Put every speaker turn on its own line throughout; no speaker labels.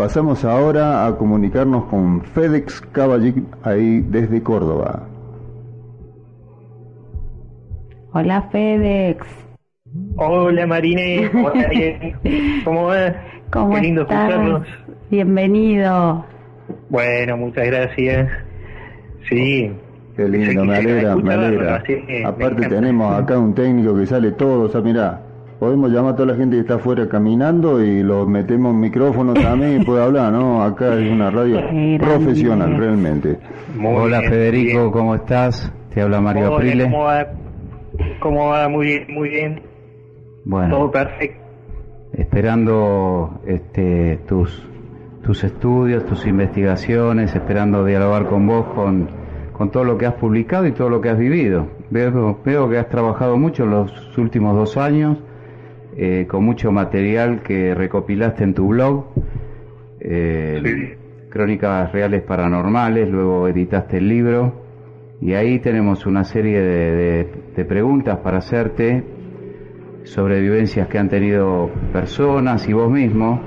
Pasamos ahora a comunicarnos con FedEx Caballic ahí desde Córdoba.
Hola FedEx.
Hola Marine, ¿cómo va?
¿Cómo
Qué lindo
estás?
escucharlos.
Bienvenido.
Bueno, muchas gracias. Sí.
Qué lindo,
Sí,
me alegra, me alegra.
me
Aparte tenemos acá un técnico que sale todo, o sea, mirá, podemos llamar a toda la gente que está afuera caminando y lo metemos en micrófono también y puede hablar, ¿no? Acá es una radio profesional, realmente.
Muy
Hola
bien,
Federico,
bien.
¿cómo estás? Te habla Mario
Hola,
Aprile.
¿Cómo va? ¿Cómo va? Muy bien, muy bien. Todo
Bueno,
perfecto.
esperando este, tus, tus estudios, tus investigaciones, esperando dialogar con vos, con, con todo lo que has publicado y todo lo que has vivido. Veo, veo que has trabajado mucho en los últimos dos años, eh, con mucho material que recopilaste en tu blog, eh,
Sí.
Crónicas Reales Paranormales, luego editaste el libro. Y ahí tenemos una serie de, de- de preguntas para hacerte sobre vivencias que han tenido personas y vos mismo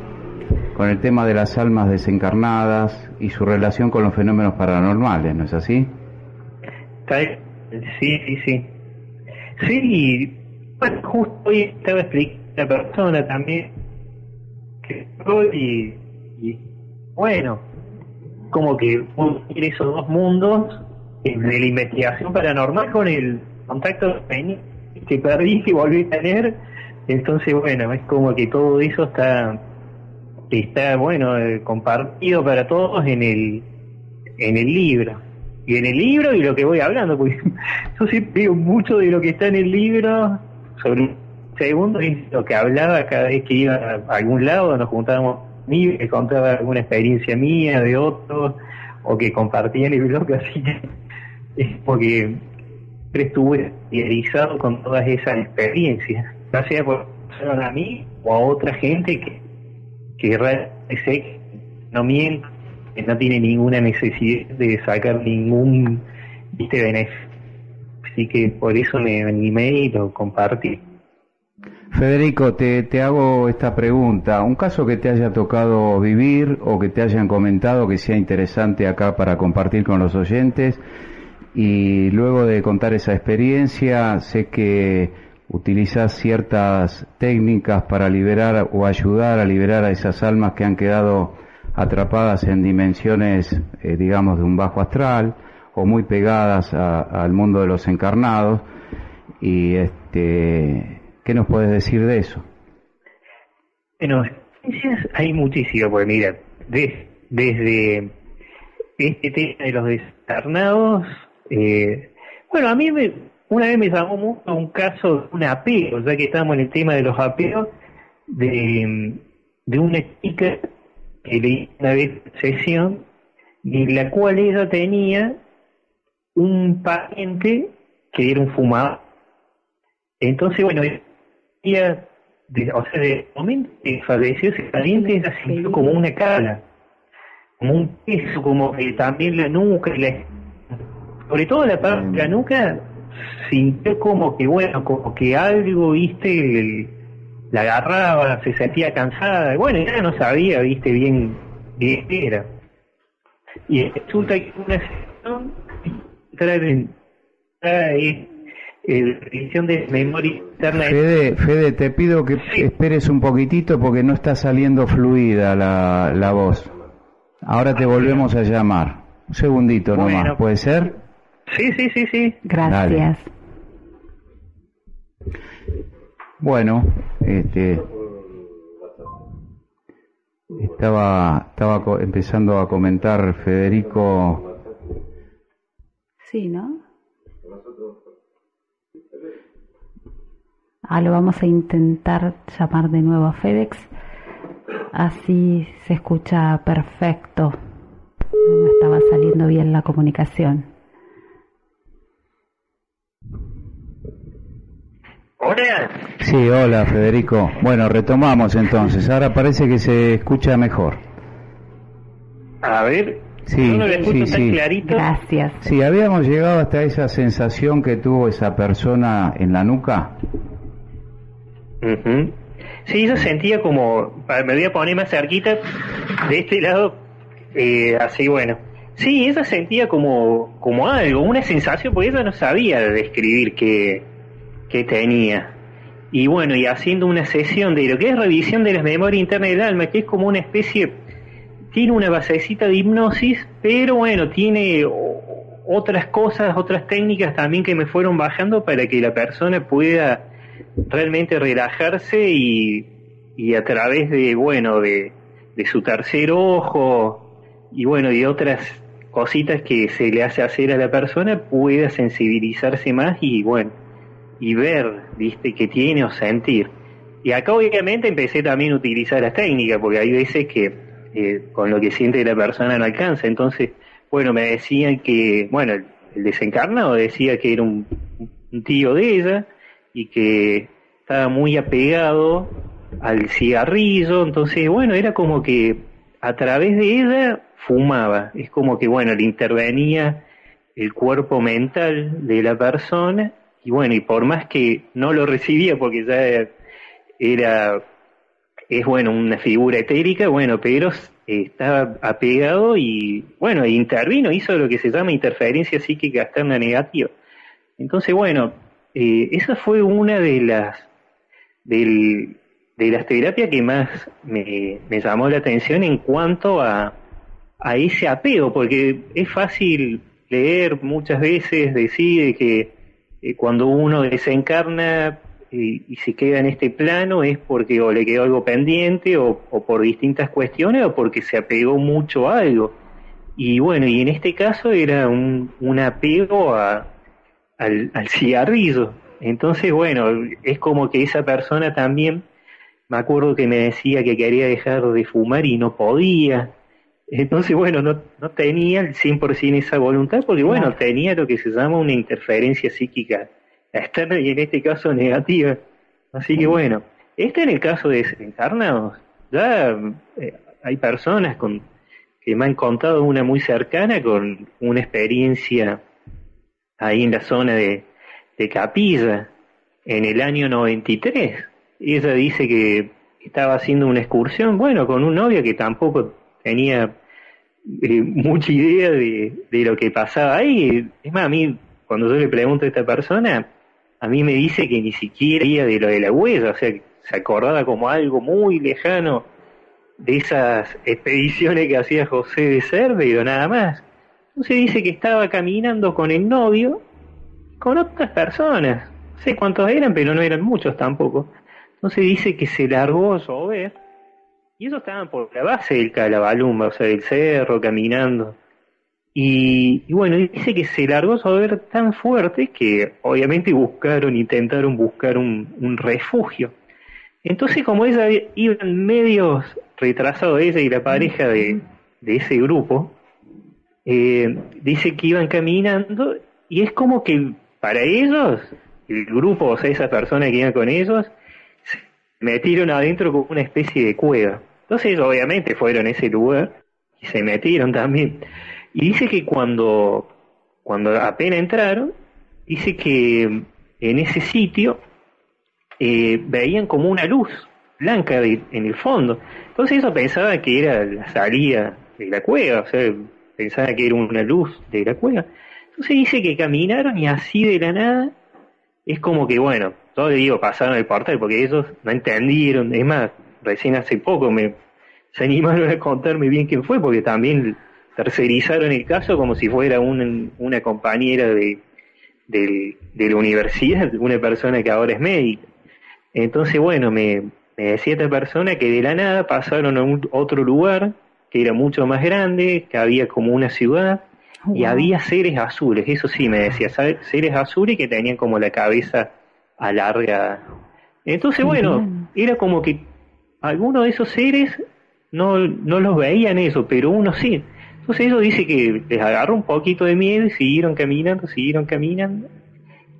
con el tema de las almas desencarnadas y su relación con los fenómenos paranormales, ¿no es así?
Sí, sí, sí. Sí, y, bueno, justo hoy estaba explicando a una persona también que y, y bueno, como que unir esos dos mundos de la investigación paranormal con el contacto que perdí que volví a tener. Entonces, bueno, es como que todo eso está está bueno eh, compartido para todos en el en el libro y en el libro y lo que voy hablando porque yo siempre digo mucho de lo que está en el libro sobre segundo lo que hablaba cada vez que iba a algún lado nos juntábamos que contaba alguna experiencia mía de otros o que compartía en el blog así que es porque siempre estuve idealizado con todas esas experiencias ya sea por a mí o a otra gente que que realmente sé que no miente, que no tiene ninguna necesidad de sacar ningún viste beneficio. Así que por eso me animé y lo compartí.
Federico, te, te hago esta pregunta. Un caso que te haya tocado vivir o que te hayan comentado que sea interesante acá para compartir con los oyentes. Y luego de contar esa experiencia, sé que utilizas ciertas técnicas para liberar o ayudar a liberar a esas almas que han quedado atrapadas en dimensiones, eh, digamos, de un bajo astral o muy pegadas al mundo de los encarnados. Y este, ¿qué nos puedes decir de eso?
Bueno, hay muchísimas, porque mira, de- desde este tema de los desencarnados, eh, bueno, a mí me, una vez me llamó mucho un caso de un apego, ya que estamos en el tema de los apeos, de, de una chica que leí una vez en sesión, y la cual ella tenía un pariente que era un fumador. Entonces, bueno, ella, de, o sea, de momento que falleció ese pariente, ella sintió como una cara, como un peso, como que también la nuca, y la, sobre todo la parte de la nuca, sintió como que, bueno, como que algo, viste, el- la agarraba, se sentía cansada, y bueno, ella no sabía, viste, bien, bien qué era. Y resulta que una sesión trae en- trae, eh, revisión de memoria interna.
Fede, Fede, te pido que
Sí.
esperes un poquitito porque no está saliendo fluida la, la voz. Ahora te volvemos a llamar. Un segundito
Bueno.
nomás, ¿puede ser?
Sí, sí, sí, sí.
Gracias.
Bueno, este, estaba, estaba empezando a comentar Federico
Sí, ¿no? Ah, lo vamos a intentar llamar de nuevo a FedEx. Así se escucha perfecto. No estaba saliendo bien la comunicación.
Hola.
Sí, hola Federico. Bueno, retomamos entonces. Ahora parece que se escucha mejor.
A ver.
Sí,
no lo
sí, sí.
clarito.
Gracias.
Sí, habíamos llegado hasta esa sensación que tuvo esa persona en la nuca.
Ujú. Sí, yo sentía como, me voy a poner más cerquita de este lado, eh, así bueno. Sí, ella sentía como, como algo, una sensación, porque ella no sabía describir qué, qué tenía. Y bueno, y haciendo una sesión de lo que es revisión de las memorias internas del alma, que es como una especie, tiene una basecita de hipnosis, pero bueno, tiene otras cosas, otras técnicas también que me fueron bajando para que la persona pueda realmente relajarse y, y a través de, bueno, de, de su tercer ojo y bueno, y otras cositas que se le hace hacer a la persona pueda sensibilizarse más y bueno, y ver, viste, que tiene o sentir. Y acá obviamente empecé también a utilizar las técnicas, porque hay veces que eh, con lo que siente la persona no alcanza. Entonces, bueno, me decían que, bueno, el, desencarnado decía que era un, tío de ella y que estaba muy apegado al cigarrillo, entonces, bueno, era como que a través de ella fumaba, es como que, bueno, le intervenía el cuerpo mental de la persona y bueno, y por más que no lo recibía porque ya era, es bueno, una figura etérica, bueno, pero estaba apegado y bueno, intervino, hizo lo que se llama interferencia psíquica externa negativa. Entonces, bueno, eh, esa fue una de las del, de las terapias que más me, llamó la atención en cuanto a, a ese apego, porque es fácil leer muchas veces, decir que eh, cuando uno desencarna y, se queda en este plano es porque o le quedó algo pendiente o, por distintas cuestiones o porque se apegó mucho a algo. Y bueno, y en este caso era un, un apego a, al, al cigarrillo. Entonces, bueno, es como que esa persona también, me acuerdo que me decía que quería dejar de fumar y no podía. Entonces, bueno, no, no tenía el 100% esa voluntad porque, bueno, tenía lo que se llama una interferencia psíquica externa y en este caso negativa. Así que, bueno, este en el caso de desencarnados, ya eh, hay personas con que me han contado una muy cercana con una experiencia ahí en la zona de, Capilla en el año 93. Y ella dice que estaba haciendo una excursión, bueno, con un novio que tampoco tenía eh, mucha idea de, de, lo que pasaba ahí. Es más, a mí, cuando yo le pregunto a esta persona, a mí me dice que ni siquiera iba de lo de la huella, o sea, se acordaba como algo muy lejano de esas expediciones que hacía José de Cerveiro, nada más. Entonces dice que estaba caminando con el novio, con otras personas. No sé cuántos eran, pero no eran muchos tampoco. Entonces dice que se largó a llover y ellos estaban por la base del Calabalumba, o sea, del cerro, caminando. Y, bueno, dice que se largó a ver tan fuerte que obviamente buscaron, intentaron buscar un, refugio. Entonces, como ella iban medios retrasados, ella y la pareja de, ese grupo, eh, dice que iban caminando y es como que para ellos, el grupo, o sea, esa persona que iba con ellos, metieron adentro como una especie de cueva. Entonces obviamente fueron a ese lugar y se metieron también. Y dice que cuando, cuando apenas entraron, dice que en ese sitio eh, veían como una luz blanca en el fondo. Entonces eso pensaba que era la salida de la cueva, o sea, pensaba que era una luz de la cueva. Entonces dice que caminaron y así de la nada es como que, bueno, todo le digo, pasaron el portal porque ellos no entendieron. Es más, recién hace poco me se animaron a contarme bien quién fue, porque también tercerizaron el caso como si fuera una compañera de, de, la universidad, una persona que ahora es médica. Entonces, bueno, me, me decía esta persona que de la nada pasaron a un, otro lugar que era mucho más grande, que había como una ciudad, y había seres azules, eso sí me decía, seres azules que tenían como la cabeza alargada. Entonces, bueno, era como que algunos de esos seres no, no los veían eso, pero uno sí. Entonces eso dice que les agarró un poquito de miedo y siguieron caminando, siguieron caminando.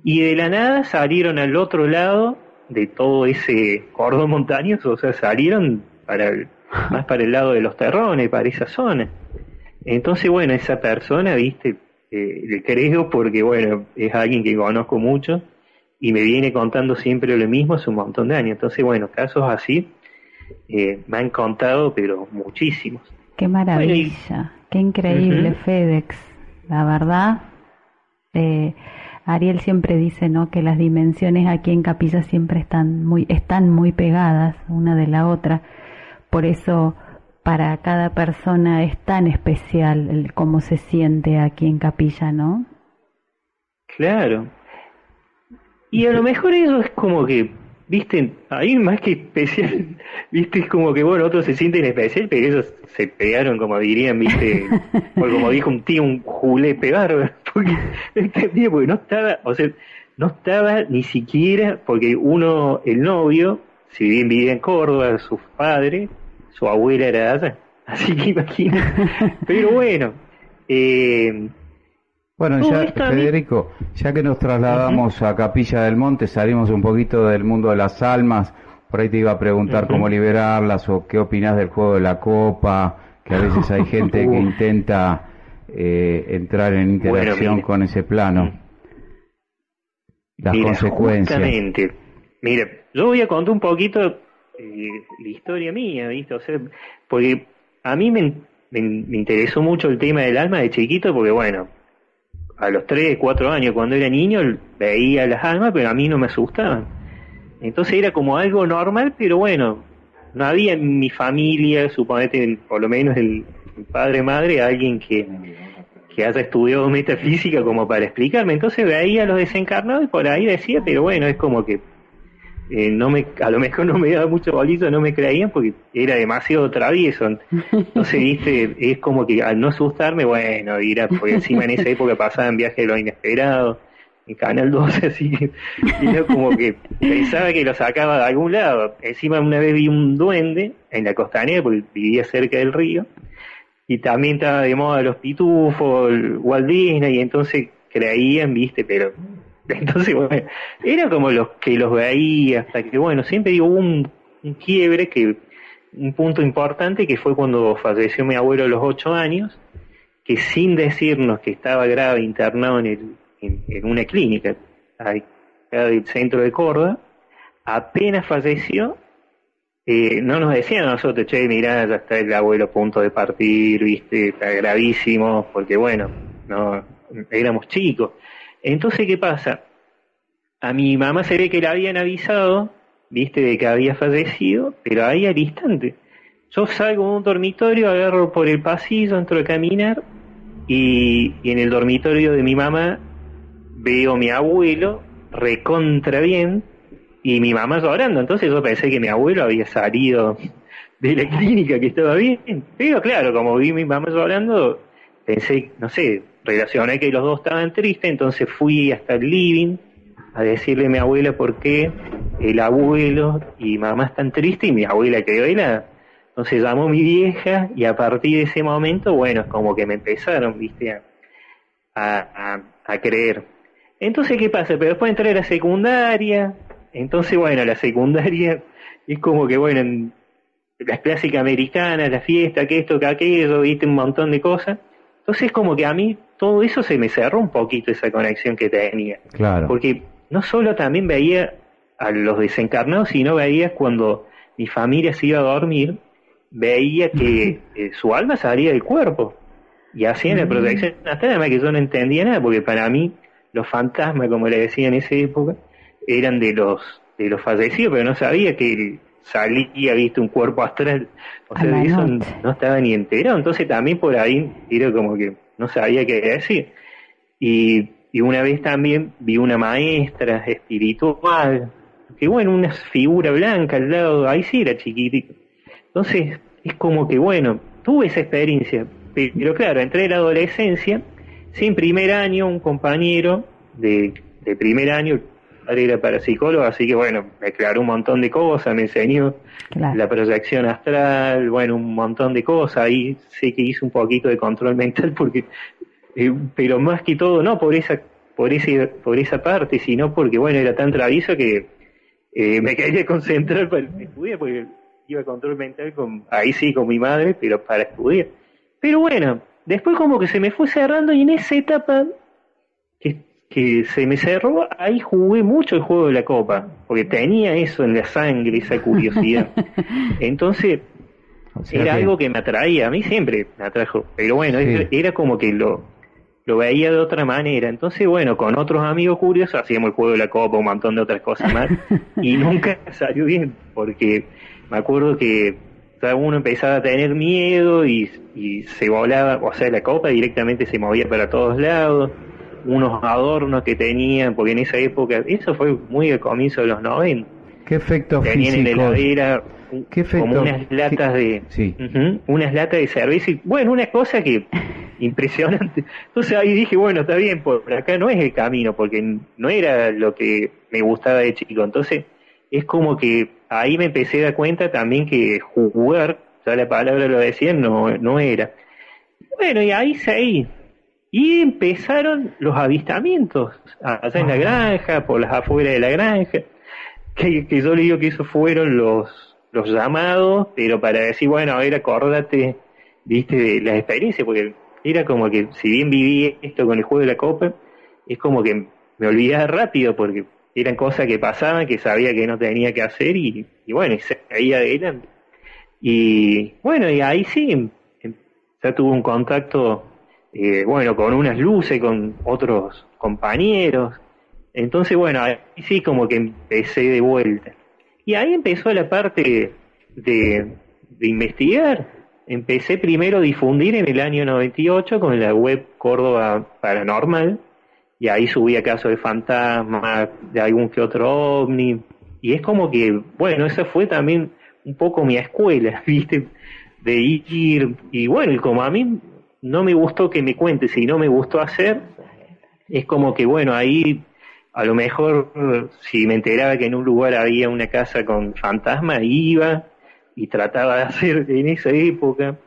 Y de la nada salieron al otro lado de todo ese cordón montañoso, o sea, salieron para más para el lado de los terrones, para esa zona. Entonces, bueno, esa persona, viste, eh, le creo porque, bueno, es alguien que conozco mucho, y me viene contando siempre lo mismo hace un montón de años. Entonces, bueno, casos así eh, me han contado, pero muchísimos.
Qué maravilla, qué increíble FedEx, la verdad. Eh, Ariel siempre dice, ¿no? Que las dimensiones aquí en Capilla siempre están muy, están muy pegadas una de la otra. Por eso para cada persona es tan especial el cómo se siente aquí en Capilla, ¿no?
Claro. Y a lo mejor eso es como que, viste, ahí más que especial, viste, es como que, bueno, otros se sienten especial, pero ellos se pegaron, como dirían, viste, o como dijo un tío, un julepe bárbaro, porque, porque no estaba, o sea, no estaba ni siquiera, porque uno, el novio, si bien vivía en Córdoba, su padre, su abuela era de allá, así que imagínate, pero bueno, eh,
bueno, ya, Federico, ya que nos trasladamos a Capilla del Monte, salimos un poquito del mundo de las almas, por ahí te iba a preguntar cómo liberarlas o qué opinas del juego de la copa, que a veces hay gente que intenta eh, entrar en interacción con ese plano.
Las consecuencias. Justamente, mire, yo voy a contar un poquito eh, la historia mía, ¿viste? O sea, porque a mí me, me interesó mucho el tema del alma de chiquito, porque bueno, a los 3, 4 años, cuando era niño, veía las almas, pero a mí no me asustaban. Entonces era como algo normal, pero bueno, no había en mi familia, suponete, por lo menos el, padre madre, alguien que, que haya estudiado metafísica como para explicarme. Entonces veía a los desencarnados y por ahí decía, pero bueno, es como que eh, no me, a lo mejor no me daba mucho bolizo, no me creían porque era demasiado travieso. Entonces, viste, es como que al no asustarme, bueno, ir porque encima en esa época pasaba en viaje de lo inesperado, en Canal 12, así que era como que pensaba que lo sacaba de algún lado. Encima una vez vi un duende en la costanera, porque vivía cerca del río, y también estaba de moda los pitufos, Walt y entonces creían, viste, pero Entonces, bueno, era como los que los veía, hasta que, bueno, siempre hubo un, quiebre, que un punto importante que fue cuando falleció mi abuelo a los ocho años, que sin decirnos que estaba grave internado en, el, en, una clínica del centro de Córdoba, apenas falleció, eh, no nos decían a nosotros, che, mirá, ya está el abuelo a punto de partir, viste, está gravísimo, porque bueno, no éramos chicos. Entonces, ¿qué pasa? A mi mamá se ve que le habían avisado, viste, de que había fallecido, pero ahí al instante. Yo salgo de un dormitorio, agarro por el pasillo, entro a caminar y, en el dormitorio de mi mamá veo a mi abuelo recontra bien y mi mamá llorando. Entonces yo pensé que mi abuelo había salido de la clínica, que estaba bien. Pero claro, como vi a mi mamá llorando, pensé, no sé, relacioné que los dos estaban tristes, entonces fui hasta el living a decirle a mi abuela por qué el abuelo y mamá están tristes y mi abuela quedó helada. Entonces llamó mi vieja y a partir de ese momento, bueno, es como que me empezaron, viste, a, a, creer. Entonces, ¿qué pasa? Pero después entré a la secundaria, entonces, bueno, la secundaria es como que, bueno, en las clásicas americanas, la fiesta, que esto, que aquello, viste, un montón de cosas. Entonces, como que a mí todo eso se me cerró un poquito esa conexión que tenía.
Claro.
Porque no solo también veía a los desencarnados, sino veía cuando mi familia se iba a dormir, veía que eh, su alma salía del cuerpo. Y hacían la mm. protección hasta además que yo no entendía nada, porque para mí los fantasmas, como le decía en esa época, eran de los de los fallecidos, pero no sabía que salía, viste, un cuerpo astral. O sea, de eso no estaba ni enterado. Entonces también por ahí era como que no sabía qué decir. Y, y una vez también vi una maestra espiritual, que bueno, una figura blanca al lado, ahí sí era chiquitito. Entonces, es como que bueno, tuve esa experiencia, pero claro, entré en la adolescencia, sin primer año, un compañero de, de primer año, era para psicólogo, así que bueno, me aclaró un montón de cosas, me enseñó la proyección astral, bueno, un montón de cosas, ahí sé que hice un poquito de control mental porque, eh, pero más que todo, no por esa, por ese, por esa parte, sino porque bueno, era tan travieso que eh, me quería concentrar para estudiar, porque iba a control mental con, ahí sí, con mi madre, pero para estudiar. Pero bueno, después como que se me fue cerrando y en esa etapa que que se me cerró, ahí jugué mucho el juego de la copa, porque tenía eso en la sangre, esa curiosidad. Entonces, era algo que me atraía, a mí siempre me atrajo, pero bueno, era, como que lo, lo veía de otra manera. Entonces, bueno, con otros amigos curiosos hacíamos el juego de la copa, un montón de otras cosas más, y nunca salió bien, porque me acuerdo que uno empezaba a tener miedo y, y se volaba, o sea, la copa directamente se movía para todos lados unos adornos que tenían, porque en esa época, eso fue muy al comienzo de los 90.
¿Qué efectos
Tenían en la heladera como unas latas de sí. unas latas de cerveza y bueno, una cosa que impresionante. Entonces ahí dije, bueno, está bien, por acá no es el camino, porque no era lo que me gustaba de chico. Entonces es como que ahí me empecé a dar cuenta también que jugar, ya la palabra lo decía, no, no era. Bueno, y ahí seguí, y empezaron los avistamientos, allá en la granja, por las afueras de la granja, que, yo le digo que esos fueron los, los llamados, pero para decir, bueno, a ver, acordate, viste, de la experiencia, porque era como que, si bien viví esto con el juego de la copa, es como que me olvidaba rápido, porque eran cosas que pasaban, que sabía que no tenía que hacer, y, y bueno, y seguía adelante. Y bueno, y ahí sí, ya tuve un contacto eh, bueno, con unas luces, con otros compañeros. Entonces, bueno, ahí sí como que empecé de vuelta. Y ahí empezó la parte de, de investigar. Empecé primero a difundir en el año 98 con la web Córdoba Paranormal, y ahí subía casos de fantasmas, de algún que otro ovni, y es como que, bueno, esa fue también un poco mi escuela, ¿viste? De ir, y bueno, y como a mí no me gustó que me cuente, si no me gustó hacer, es como que, bueno, ahí a lo mejor si me enteraba que en un lugar había una casa con fantasma, iba y trataba de hacer en esa época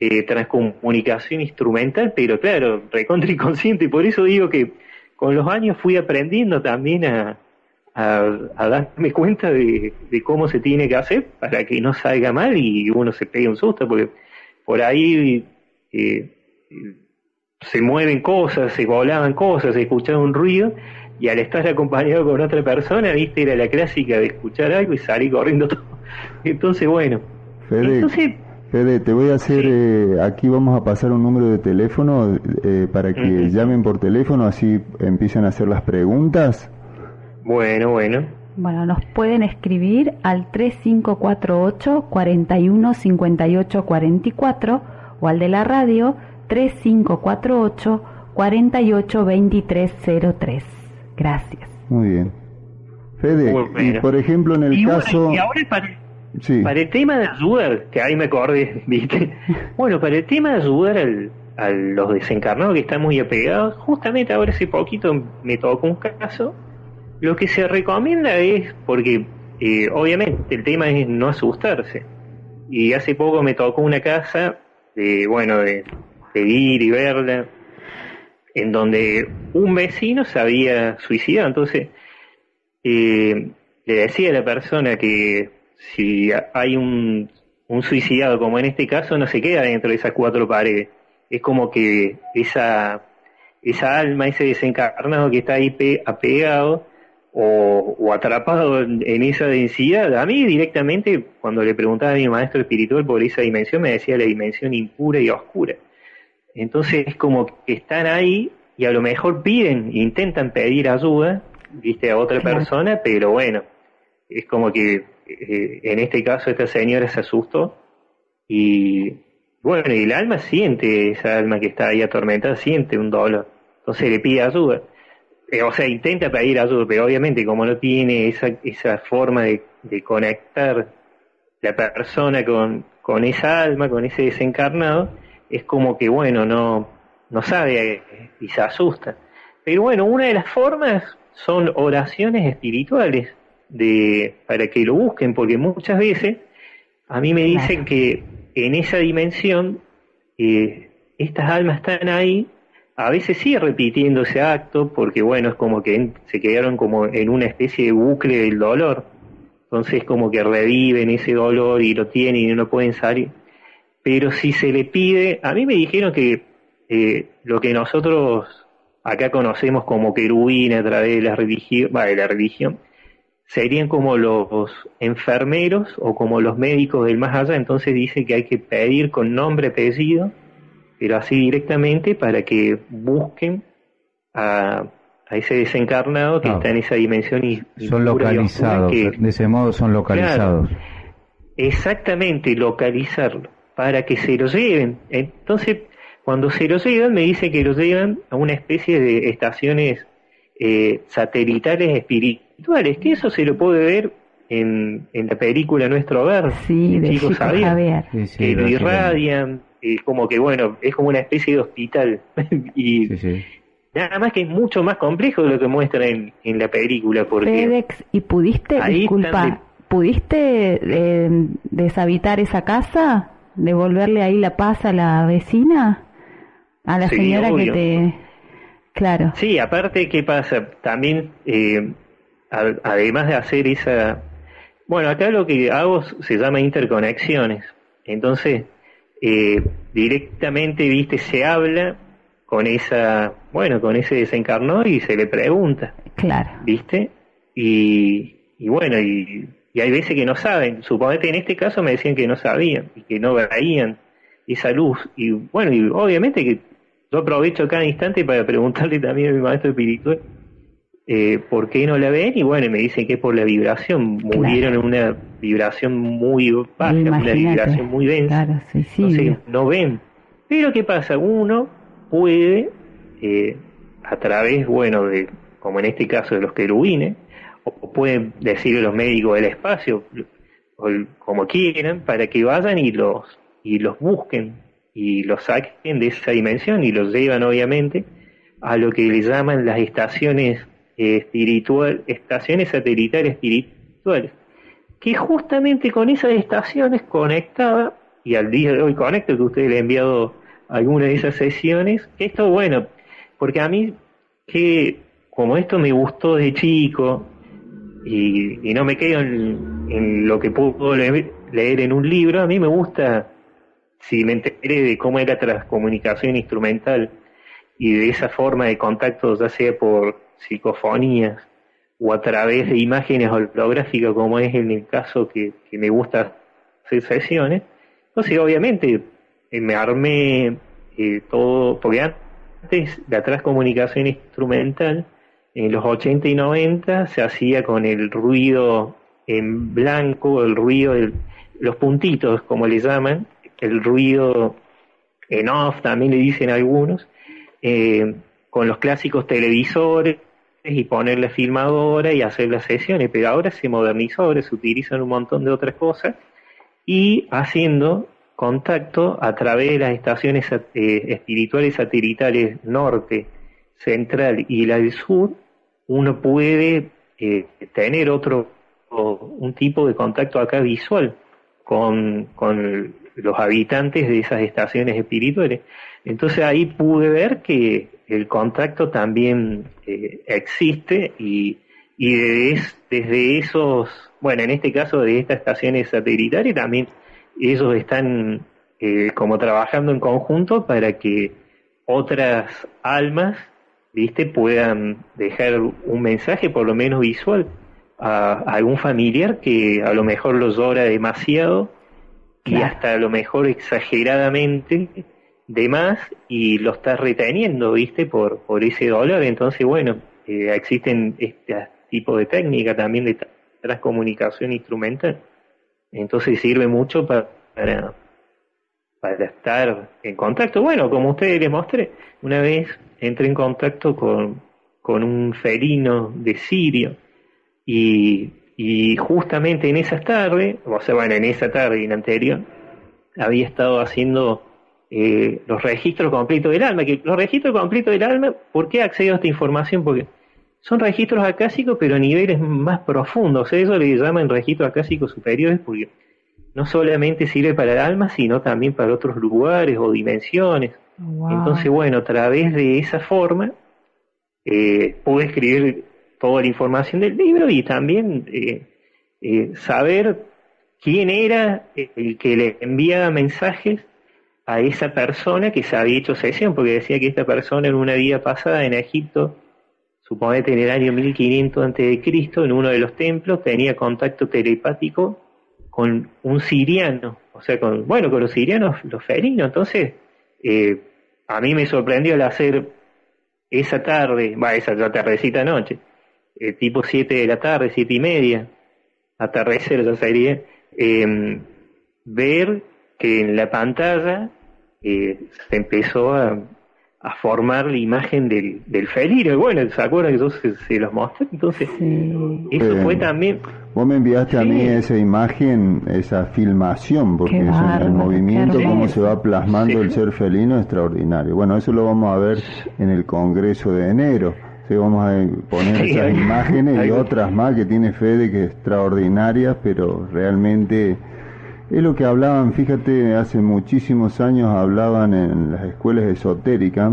eh, transcomunicación instrumental, pero claro, recontra inconsciente, por eso digo que con los años fui aprendiendo también a, a, darme cuenta de, de, cómo se tiene que hacer para que no salga mal y uno se pegue un susto, porque por ahí se mueven cosas, se volaban cosas, se escuchaba un ruido, y al estar acompañado con otra persona, viste, era la clásica de escuchar algo y salir corriendo todo. Entonces, bueno.
Fede, te voy a hacer, eh, aquí vamos a pasar un número de teléfono eh, para que llamen por teléfono, así empiezan a hacer las preguntas.
Bueno, bueno.
Bueno, nos pueden escribir al 3548 4158 44 o al de la radio 3548 482303. Gracias.
Muy bien. Fede, y por ejemplo en el caso...
y ahora para, para, el tema de ayudar, que ahí me acordé, ¿viste? bueno, para el tema de ayudar a los desencarnados que están muy apegados, justamente ahora hace poquito me tocó un caso, lo que se recomienda es, porque eh, obviamente el tema es no asustarse, y hace poco me tocó una casa de, bueno, de, ir y verla, en donde un vecino se había suicidado. Entonces, eh, le decía a la persona que si hay un, un suicidado, como en este caso, no se queda dentro de esas cuatro paredes. Es como que esa, esa alma, ese desencarnado que está ahí apegado, o, atrapado en, esa densidad. A mí directamente, cuando le preguntaba a mi maestro espiritual por esa dimensión, me decía la dimensión impura y oscura. Entonces es como que están ahí y a lo mejor piden, intentan pedir ayuda, viste, a otra persona, pero bueno, es como que eh, en este caso esta señora se asustó y bueno, y el alma siente, esa alma que está ahí atormentada, siente un dolor. Entonces le pide ayuda. Eh, o sea, intenta pedir ayuda, pero obviamente como no tiene esa, esa forma de, conectar la persona con, con esa alma, con ese desencarnado, es como que, bueno, no, no sabe y se asusta. Pero bueno, una de las formas son oraciones espirituales de, para que lo busquen, porque muchas veces a mí me dicen que en esa dimensión eh, estas almas están ahí a veces sigue repitiendo ese acto porque bueno, es como que se quedaron como en una especie de bucle del dolor. Entonces como que reviven ese dolor y lo tienen y no pueden salir. Pero si se le pide, a mí me dijeron que eh, lo que nosotros acá conocemos como querubín a través de la religión, de la religión, serían como los enfermeros o como los médicos del más allá, entonces dice que hay que pedir con nombre, apellido, pero así directamente para que busquen a, ese desencarnado que está en esa dimensión y
son localizados, de ese modo son localizados.
exactamente, localizarlo, para que se lo lleven. Entonces, cuando se lo llevan, me dice que lo llevan a una especie de estaciones eh, satelitales espirituales, que eso se lo puede ver en, en la película Nuestro Hogar.
Sí, de Chico Javier.
que lo irradian, como que bueno, es como una especie de hospital. y nada más que es mucho más complejo de lo que muestra en, en la película. Porque
FedEx, ¿y pudiste, disculpa, pudiste eh, deshabitar esa casa? ¿Devolverle ahí la paz a la vecina? A la señora que te... Claro.
Sí, aparte, ¿qué pasa? También, eh, además de hacer esa... Bueno, acá lo que hago se llama interconexiones. Entonces, eh, directamente, viste, se habla con esa, bueno, con ese desencarnó y se le pregunta.
Claro.
¿Viste? Y, y bueno, y, y, hay veces que no saben. Suponete en este caso me decían que no sabían y que no veían esa luz. Y bueno, y obviamente que yo aprovecho cada instante para preguntarle también a mi maestro espiritual eh, por qué no la ven y bueno, me dicen que es por la vibración, murieron en una vibración muy baja, una vibración muy densa, no ven. Pero ¿qué pasa? Uno puede, eh, a través, bueno, de, como en este caso de los querubines, o pueden decirle los médicos del espacio, o como quieran, para que vayan y los, y los busquen y los saquen de esa dimensión y los llevan obviamente a lo que le llaman las estaciones espiritual, estaciones satelitales espirituales, que justamente con esas estaciones conectaba, y al día de hoy conecto que usted le ha enviado alguna de esas sesiones, esto bueno, porque a mí que como esto me gustó de chico y, no me quedo en, lo que puedo leer en un libro, a mí me gusta si me enteré de cómo era la comunicación instrumental y de esa forma de contacto, ya sea por psicofonías o a través de imágenes holográficas, como es en el caso que, me gusta hacer sesiones, entonces obviamente eh, me armé eh, todo, porque antes la transcomunicación instrumental, en los 80 y 90 se hacía con el ruido en blanco, el ruido, de los puntitos, como le llaman, el ruido en off, también le dicen algunos, eh, con los clásicos televisores y poner la filmadora y hacer las sesiones, pero ahora se modernizó, ahora se utilizan un montón de otras cosas y haciendo contacto a través de las estaciones eh, espirituales satelitales norte, central y la del sur, uno puede eh, tener otro, un tipo de contacto acá visual con, con los habitantes de esas estaciones espirituales. Entonces ahí pude ver que el contacto también eh, existe y, y desde, esos, bueno, en este caso de estas estaciones satelitales también ellos están eh, como trabajando en conjunto para que otras almas, viste, puedan dejar un mensaje por lo menos visual a, a algún familiar que a lo mejor los llora demasiado y hasta a lo mejor exageradamente de más y lo estás reteniendo, ¿viste? Por, por ese dolor. Entonces, bueno, eh, existen este tipo de técnica también de transcomunicación instrumental. Entonces sirve mucho para, para, estar en contacto. Bueno, como ustedes les mostré, una vez entré en contacto con, con un felino de Sirio y y justamente en esa tarde, o sea, bueno, en esa tarde y en anterior, había estado haciendo eh, los registros completos del alma. Que los registros completos del alma, ¿por qué accedo a esta información? Porque son registros acásicos, pero a niveles más profundos. O sea, eso le llaman registros acásicos superiores, porque no solamente sirve para el alma, sino también para otros lugares o dimensiones. Entonces, bueno, a través de esa forma, eh, pude escribir toda la información del libro y también eh, eh, saber quién era el que le enviaba mensajes a esa persona que se había hecho sesión, porque decía que esta persona en una vida pasada en Egipto, suponete en el año 1500 a.C., en uno de los templos, tenía contacto telepático con un siriano, o sea, con, bueno, con los sirianos, los felinos. Entonces, eh, a mí me sorprendió al hacer esa tarde, va, esa tardecita noche, eh, tipo 7 de la tarde, siete y media, atardecer ya sería, eh, ver que en la pantalla se empezó a, formar la imagen del, del felino. Y bueno, ¿se acuerdan que yo se, los mostré? Entonces, eso fue también...
Vos me enviaste a mí esa imagen, esa filmación, porque es el movimiento, cómo se va plasmando el ser felino extraordinario. Bueno, eso lo vamos a ver en el Congreso de enero. Sí, vamos a poner esas imágenes y otras más que tiene Fede que extraordinarias, pero realmente es lo que hablaban, fíjate, hace muchísimos años hablaban en las escuelas esotéricas,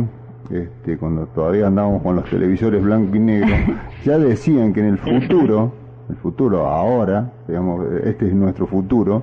este, cuando todavía andábamos con los televisores blanco y negro, ya decían que en el futuro, el futuro ahora, digamos, este es nuestro futuro,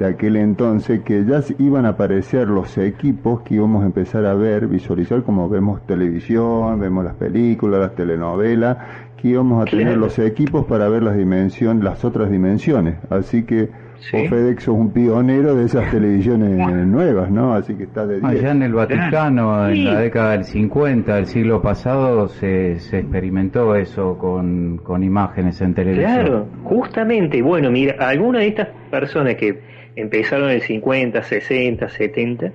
de aquel entonces, que ya iban a aparecer los equipos que íbamos a empezar a ver, visualizar como vemos televisión, vemos las películas, las telenovelas, que íbamos a tener los equipos para ver las dimensiones, las otras dimensiones. Así que o FedEx es un pionero de esas televisiones nuevas, ¿no? Así que está de
Allá en el Vaticano, en la década del 50 del siglo pasado, se, se experimentó eso con, con imágenes en televisión.
Claro, justamente. Bueno, mira, algunas de estas personas que empezaron en el 50, 60, 70,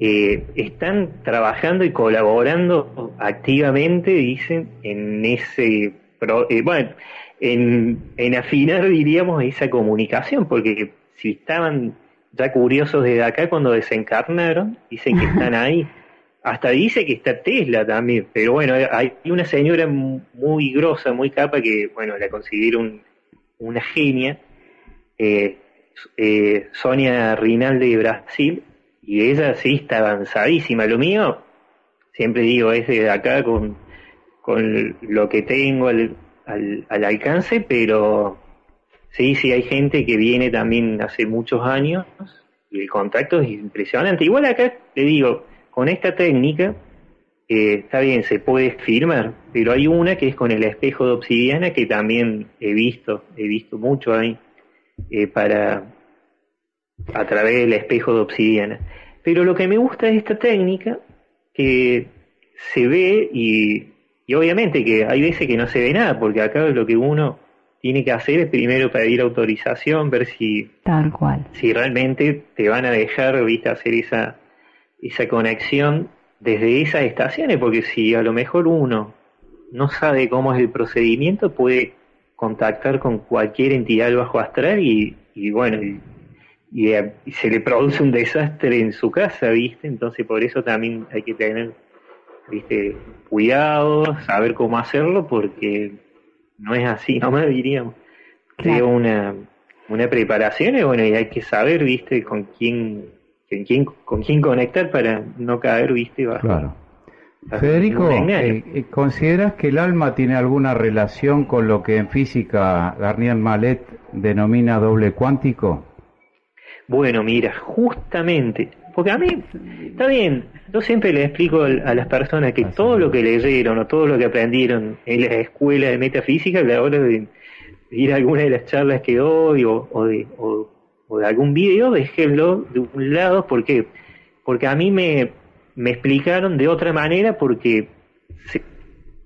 eh, están trabajando y colaborando activamente, dicen, en ese... Eh, bueno, en, afinar, diríamos, esa comunicación, porque si estaban ya curiosos desde acá cuando desencarnaron, dicen que están ahí. Hasta dice que está Tesla también, pero bueno, hay una señora muy grosa, muy capa, que, bueno, la considero una genia, eh, eh, Sonia Rinaldi de Brasil, y ella sí está avanzadísima. Lo mío, siempre digo, es desde acá con, con lo que tengo, el, al, alcance, pero sí, sí hay gente que viene también hace muchos años y el contacto es impresionante. Igual acá te digo, con esta técnica, eh, está bien, se puede firmar, pero hay una que es con el espejo de obsidiana que también he visto, he visto mucho ahí, eh, para a través del espejo de obsidiana. Pero lo que me gusta de esta técnica, que se ve y y obviamente que hay veces que no se ve nada, porque acá lo que uno tiene que hacer es primero pedir autorización, ver si
tal cual,
si realmente te van a dejar, viste, hacer esa esa conexión desde esas estaciones, porque si a lo mejor uno no sabe cómo es el procedimiento, puede contactar con cualquier entidad bajo astral y, y bueno, y, y, se le produce un desastre en su casa, ¿viste? Entonces por eso también hay que tener viste, cuidado, saber cómo hacerlo, porque no es así, no me diríamos. Creo una, una preparación y bueno, y hay que saber, viste, con quién, con quién, con quién conectar para no caer, viste, bajo.
Claro. Federico, eh, eh, ¿consideras que el alma tiene alguna relación con lo que en física Garnier Mallet denomina doble cuántico?
Bueno, mira, justamente porque a mí, está bien, yo siempre le explico a las personas que todo lo que leyeron o todo lo que aprendieron en la escuela de metafísica, a la hora de ir a alguna de las charlas que doy o, de, de algún video, déjenlo de un lado. ¿Por qué? Porque a mí me, me explicaron de otra manera porque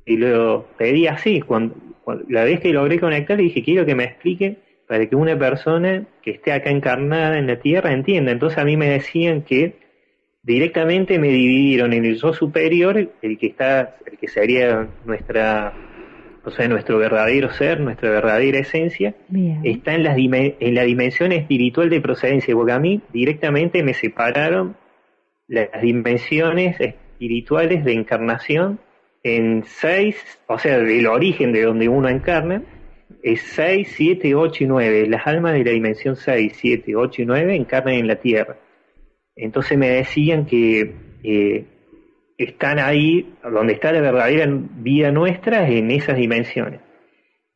y lo pedí así. Cuando, la vez que logré conectar, le dije, quiero que me explique para que una persona que esté acá encarnada en la Tierra entienda. Entonces a mí me decían que directamente me dividieron en el yo superior, el que está, el que sería nuestra, o sea, nuestro verdadero ser, nuestra verdadera esencia, está en, las en la dimensión espiritual de procedencia, porque a mí directamente me separaron las dimensiones espirituales de encarnación en seis, o sea, del origen de donde uno encarna, es 6, 7, 8 y 9. Las almas de la dimensión 6, 7, 8 y 9 encarnan en la Tierra. Entonces me decían que eh, están ahí, donde está la verdadera vida nuestra, en esas dimensiones.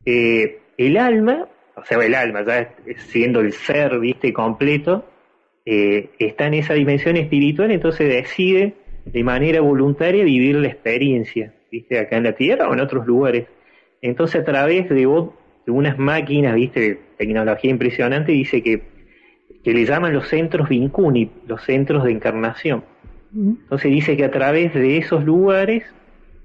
Eh, el alma, o sea, el alma, ya siendo el ser, viste, completo, eh, está en esa dimensión espiritual, entonces decide de manera voluntaria vivir la experiencia, ¿viste? Acá en la Tierra o en otros lugares. Entonces a través de, unas máquinas, ¿viste? De tecnología impresionante, dice que, que le llaman los centros Vincuni, los centros de encarnación. Entonces dice que a través de esos lugares,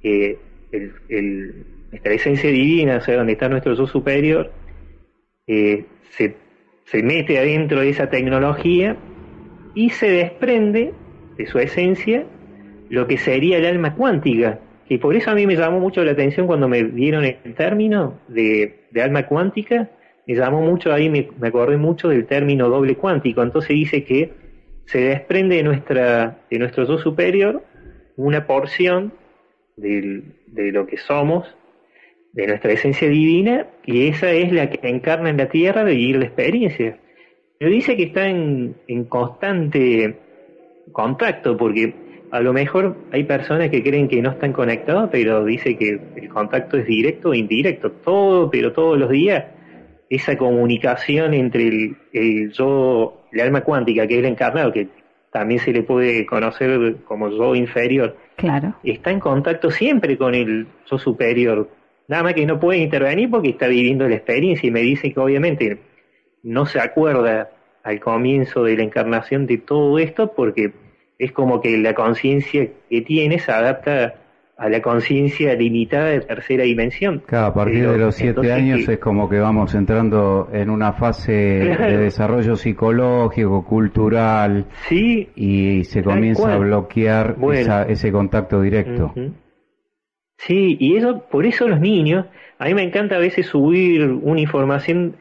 eh, el, nuestra esencia divina, o sea, donde está nuestro yo superior, eh, se, se mete adentro de esa tecnología y se desprende de su esencia lo que sería el alma cuántica, que por eso a mí me llamó mucho la atención cuando me dieron el término de, alma cuántica, me llamó mucho, ahí me, acordé mucho del término doble cuántico, entonces dice que se desprende de, nuestra, de nuestro yo superior una porción de lo que somos, de nuestra esencia divina, y esa es la que encarna en la tierra de vivir la experiencia. Pero dice que está en, en constante contacto, porque a lo mejor hay personas que creen que no están conectados, pero dice que el contacto es directo o indirecto. Todo, pero todos los días, esa comunicación entre el, yo, el alma cuántica, que es el encarnado, que también se le puede conocer como yo inferior,
claro.
está en contacto siempre con el yo superior. Nada más que no puede intervenir porque está viviendo la experiencia y me dice que obviamente no se acuerda al comienzo de la encarnación de todo esto porque es como que la conciencia que tiene se adapta a la conciencia limitada de tercera dimensión.
Claro, a partir de los siete años es como que vamos entrando en una fase de desarrollo psicológico, cultural,
sí,
y se comienza a bloquear ese contacto directo.
Sí, y eso, por eso los niños, a mí me encanta a veces subir una información,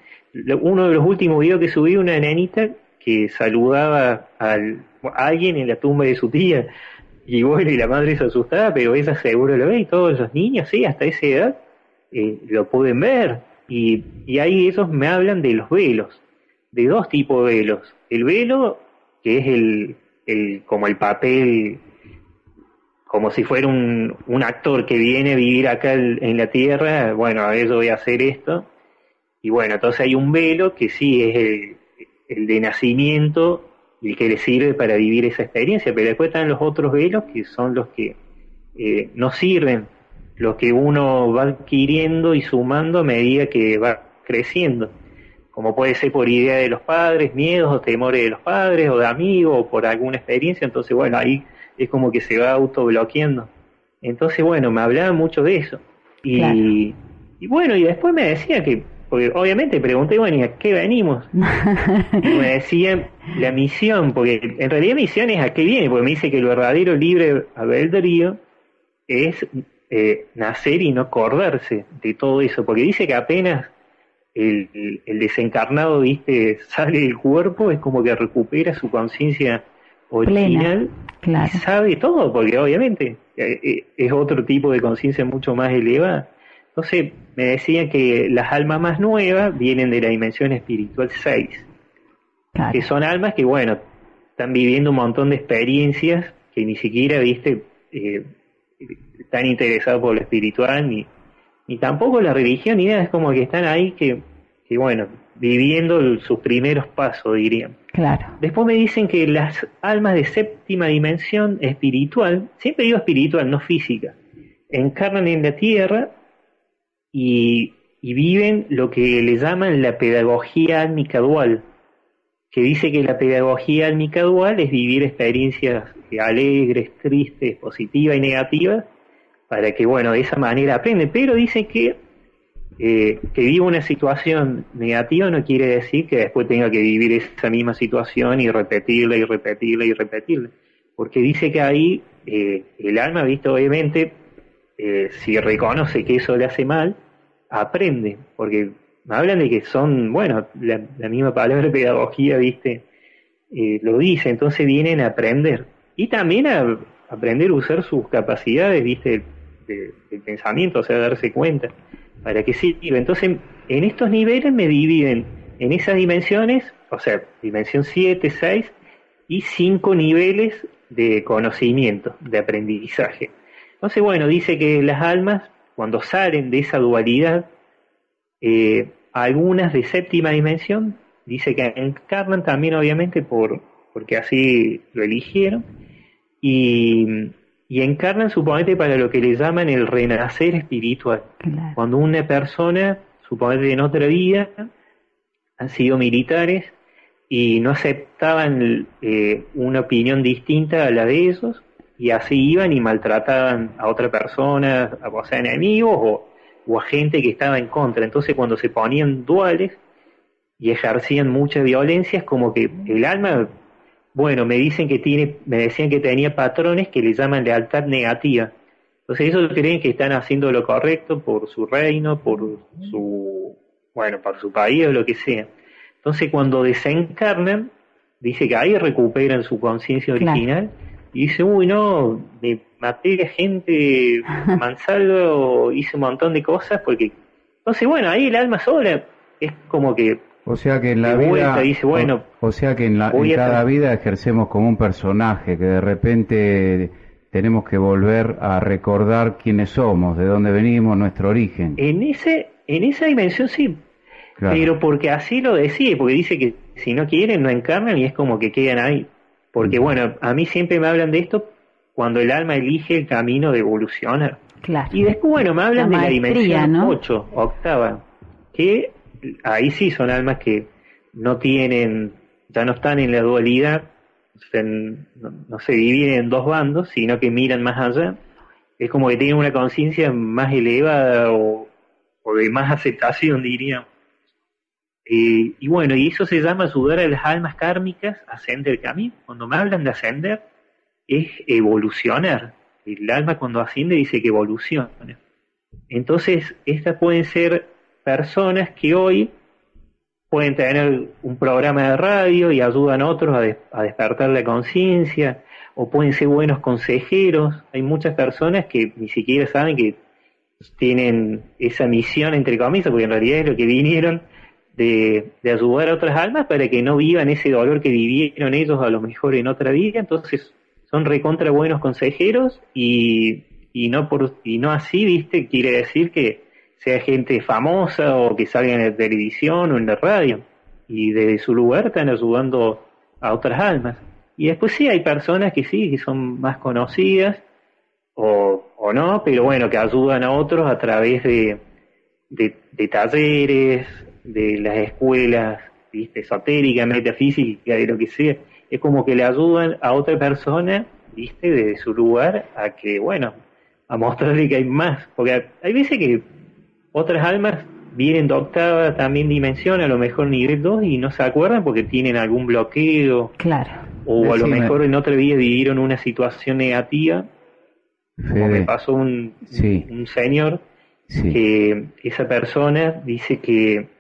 uno de los últimos videos que subí, una nenita que saludaba al alguien en la tumba de su tía. Y bueno, y la madre se asustaba, pero ella seguro lo ve y todos los niños, sí, hasta esa edad eh, lo pueden ver. Y, y ahí ellos me hablan de los velos, de dos tipos de velos. El velo, que es el, el como el papel, como si fuera un, un actor que viene a vivir acá en la tierra, bueno, a ver, yo voy a hacer esto. Y bueno, entonces hay un velo que sí es el, el de nacimiento el que le sirve para vivir esa experiencia, pero después están los otros velos que son los que eh, no sirven, los que uno va adquiriendo y sumando a medida que va creciendo, como puede ser por idea de los padres, miedos o temores de los padres o de amigos o por alguna experiencia, entonces bueno, ahí es como que se va autobloqueando. Entonces bueno, me hablaba mucho de eso. Y, y bueno, y después me decía que porque obviamente pregunté, bueno, ¿y a qué venimos? y me decían la misión, porque en realidad misión es a qué viene, porque me dice que el verdadero libre albedrío es eh, nacer y no acordarse de todo eso, porque dice que apenas el, el, desencarnado, viste, sale del cuerpo, es como que recupera su conciencia original y sabe todo, porque obviamente eh, eh, es otro tipo de conciencia mucho más elevada. Entonces me decían que las almas más nuevas vienen de la dimensión espiritual 6, que son almas que, bueno, están viviendo un montón de experiencias que ni siquiera, viste, eh, están interesados por lo espiritual, ni, ni tampoco la religión, ni nada, es como que están ahí que, que bueno, viviendo sus primeros pasos, dirían.
Claro.
Después me dicen que las almas de séptima dimensión espiritual, siempre digo espiritual, no física, encarnan en la tierra y, viven lo que le llaman la pedagogía álmica dual, que dice que la pedagogía álmica dual es vivir experiencias alegres, tristes, positivas y negativas, para que, bueno, de esa manera aprende. Pero dice que eh, que viva una situación negativa no quiere decir que después tenga que vivir esa misma situación y repetirla y repetirla y repetirla. Porque dice que ahí eh, el alma, visto obviamente, eh, si reconoce que eso le hace mal, aprende, porque me hablan de que son, bueno, la, misma palabra pedagogía, viste, eh, lo dice, entonces vienen a aprender y también a aprender a usar sus capacidades, viste, de, pensamiento, o sea, darse cuenta, para que sirva. Entonces, en estos niveles me dividen en esas dimensiones, o sea, dimensión 7, 6 y 5 niveles de conocimiento, de aprendizaje. Entonces, bueno, dice que las almas cuando salen de esa dualidad, eh, algunas de séptima dimensión, dice que encarnan también obviamente por, porque así lo eligieron, y, encarnan, suponete, para lo que le llaman el renacer espiritual. Cuando una persona, suponete en otra vida, han sido militares y no aceptaban eh, una opinión distinta a la de ellos, y así iban y maltrataban a otra persona, a, o sea, enemigos o, o a gente que estaba en contra. Entonces cuando se ponían duales y ejercían mucha violencia, es como que el alma, bueno, me dicen que tiene, me decían que tenía patrones que le llaman lealtad negativa. Entonces ellos creen que están haciendo lo correcto por su reino, por su, bueno, por su país o lo que sea. Entonces cuando desencarnan, dice que ahí recuperan su conciencia original y dice, uy, no, me maté a gente, mansalvo, hice un montón de cosas, porque... Entonces, bueno, ahí el alma sola es como que...
O sea que en la vida... Dice, bueno, o, sea que en, la, en cada vida ejercemos como un personaje, que de repente tenemos que volver a recordar quiénes somos, de dónde venimos, nuestro origen.
En, ese, en esa dimensión sí, pero porque así lo decide, porque dice que si no quieren no encarnan y es como que quedan ahí. Porque bueno, a mí siempre me hablan de esto cuando el alma elige el camino de evolucionar. Claro. Y después, bueno, me hablan de la dimensión 8, octava, que ahí sí son almas que no tienen, ya no están en la dualidad, no, se dividen en dos bandos, sino que miran más allá. Es como que tienen una conciencia más elevada o, o de más aceptación, diríamos. Eh, y bueno, y eso se llama ayudar a las almas kármicas a ascender el camino. Cuando me hablan de ascender, es evolucionar. El alma cuando asciende dice que evoluciona. Entonces, estas pueden ser personas que hoy pueden tener un programa de radio y ayudan a otros a, a despertar la conciencia, o pueden ser buenos consejeros. Hay muchas personas que ni siquiera saben que tienen esa misión, entre comillas, porque en realidad es lo que vinieron de, ayudar a otras almas para que no vivan ese dolor que vivieron ellos a lo mejor en otra vida. Entonces son recontra buenos consejeros y, y, no, por, y no así, viste, quiere decir que sea gente famosa o que salga en la televisión o en la radio. Y desde su lugar están ayudando a otras almas. Y después sí hay personas que sí, que son más conocidas o, o no, pero bueno, que ayudan a otros a través de, de, de talleres, de las escuelas ¿viste? esotéricas, metafísicas, de lo que sea, es como que le ayudan a otra persona, ¿viste? desde su lugar, a que, bueno, a mostrarle que hay más, porque hay veces que otras almas vienen de octava también dimensión, a lo mejor nivel 2, y no se acuerdan porque tienen algún bloqueo.
Claro.
O a lo mejor en otra vida vivieron una situación negativa, como me pasó un, un señor, que esa persona dice que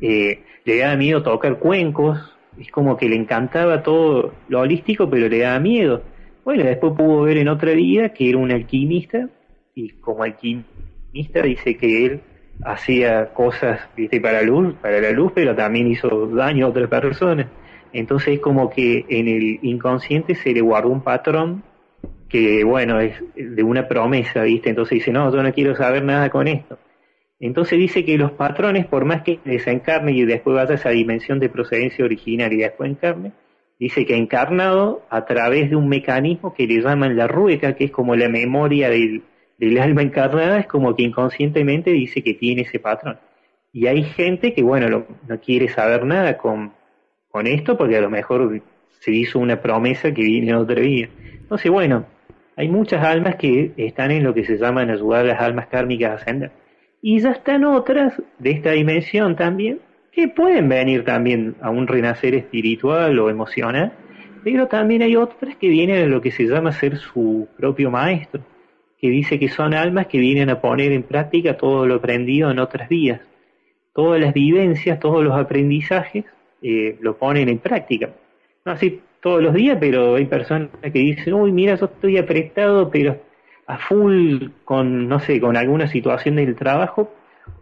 eh, le daba miedo tocar cuencos, es como que le encantaba todo lo holístico, pero le daba miedo. Bueno, después pudo ver en otra vida que era un alquimista, y como alquimista dice que él hacía cosas ¿viste? para luz, para la luz, pero también hizo daño a otras personas. Entonces es como que en el inconsciente se le guardó un patrón que, bueno, es de una promesa, ¿viste? Entonces dice, no, yo no quiero saber nada con esto. Entonces dice que los patrones, por más que desencarne y después vaya a esa dimensión de procedencia original y después encarne, dice que encarnado a través de un mecanismo que le llaman la rueca, que es como la memoria del, alma encarnada, es como que inconscientemente dice que tiene ese patrón. Y hay gente que, bueno, no quiere saber nada con, esto porque a lo mejor se hizo una promesa que viene en otra vida. Entonces, bueno, hay muchas almas que están en lo que se llaman ayudar a las almas kármicas a ascender. Y ya están otras de esta dimensión también, que pueden venir también a un renacer espiritual o emocional, pero también hay otras que vienen a lo que se llama ser su propio maestro, que dice que son almas que vienen a poner en práctica todo lo aprendido en otras vías. Todas las vivencias, todos los aprendizajes eh, lo ponen en práctica. No así todos los días, pero hay personas que dicen, uy, mira, yo estoy apretado, pero a full con, no sé, con alguna situación del trabajo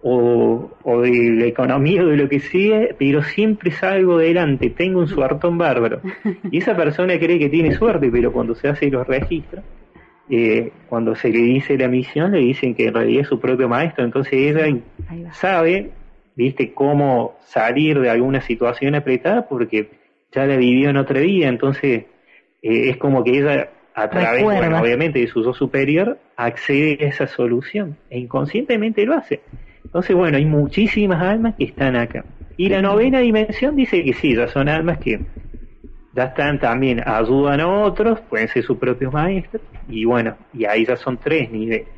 o, o de la economía o de lo que sea, pero siempre salgo adelante, tengo un suertón bárbaro. Y esa persona cree que tiene suerte, pero cuando se hace los registros, eh, cuando se le dice la misión, le dicen que en realidad es su propio maestro, entonces ella sabe, viste, cómo salir de alguna situación apretada porque ya la vivió en otra vida, entonces eh, es como que ella, a través, obviamente, de su yo superior, accede a esa solución e inconscientemente lo hace. Entonces, bueno, hay muchísimas almas que están acá. Y la novena dimensión dice que sí, ya son almas que ya están también, ayudan a otros, pueden ser sus propios maestros, y bueno, y ahí ya son tres niveles.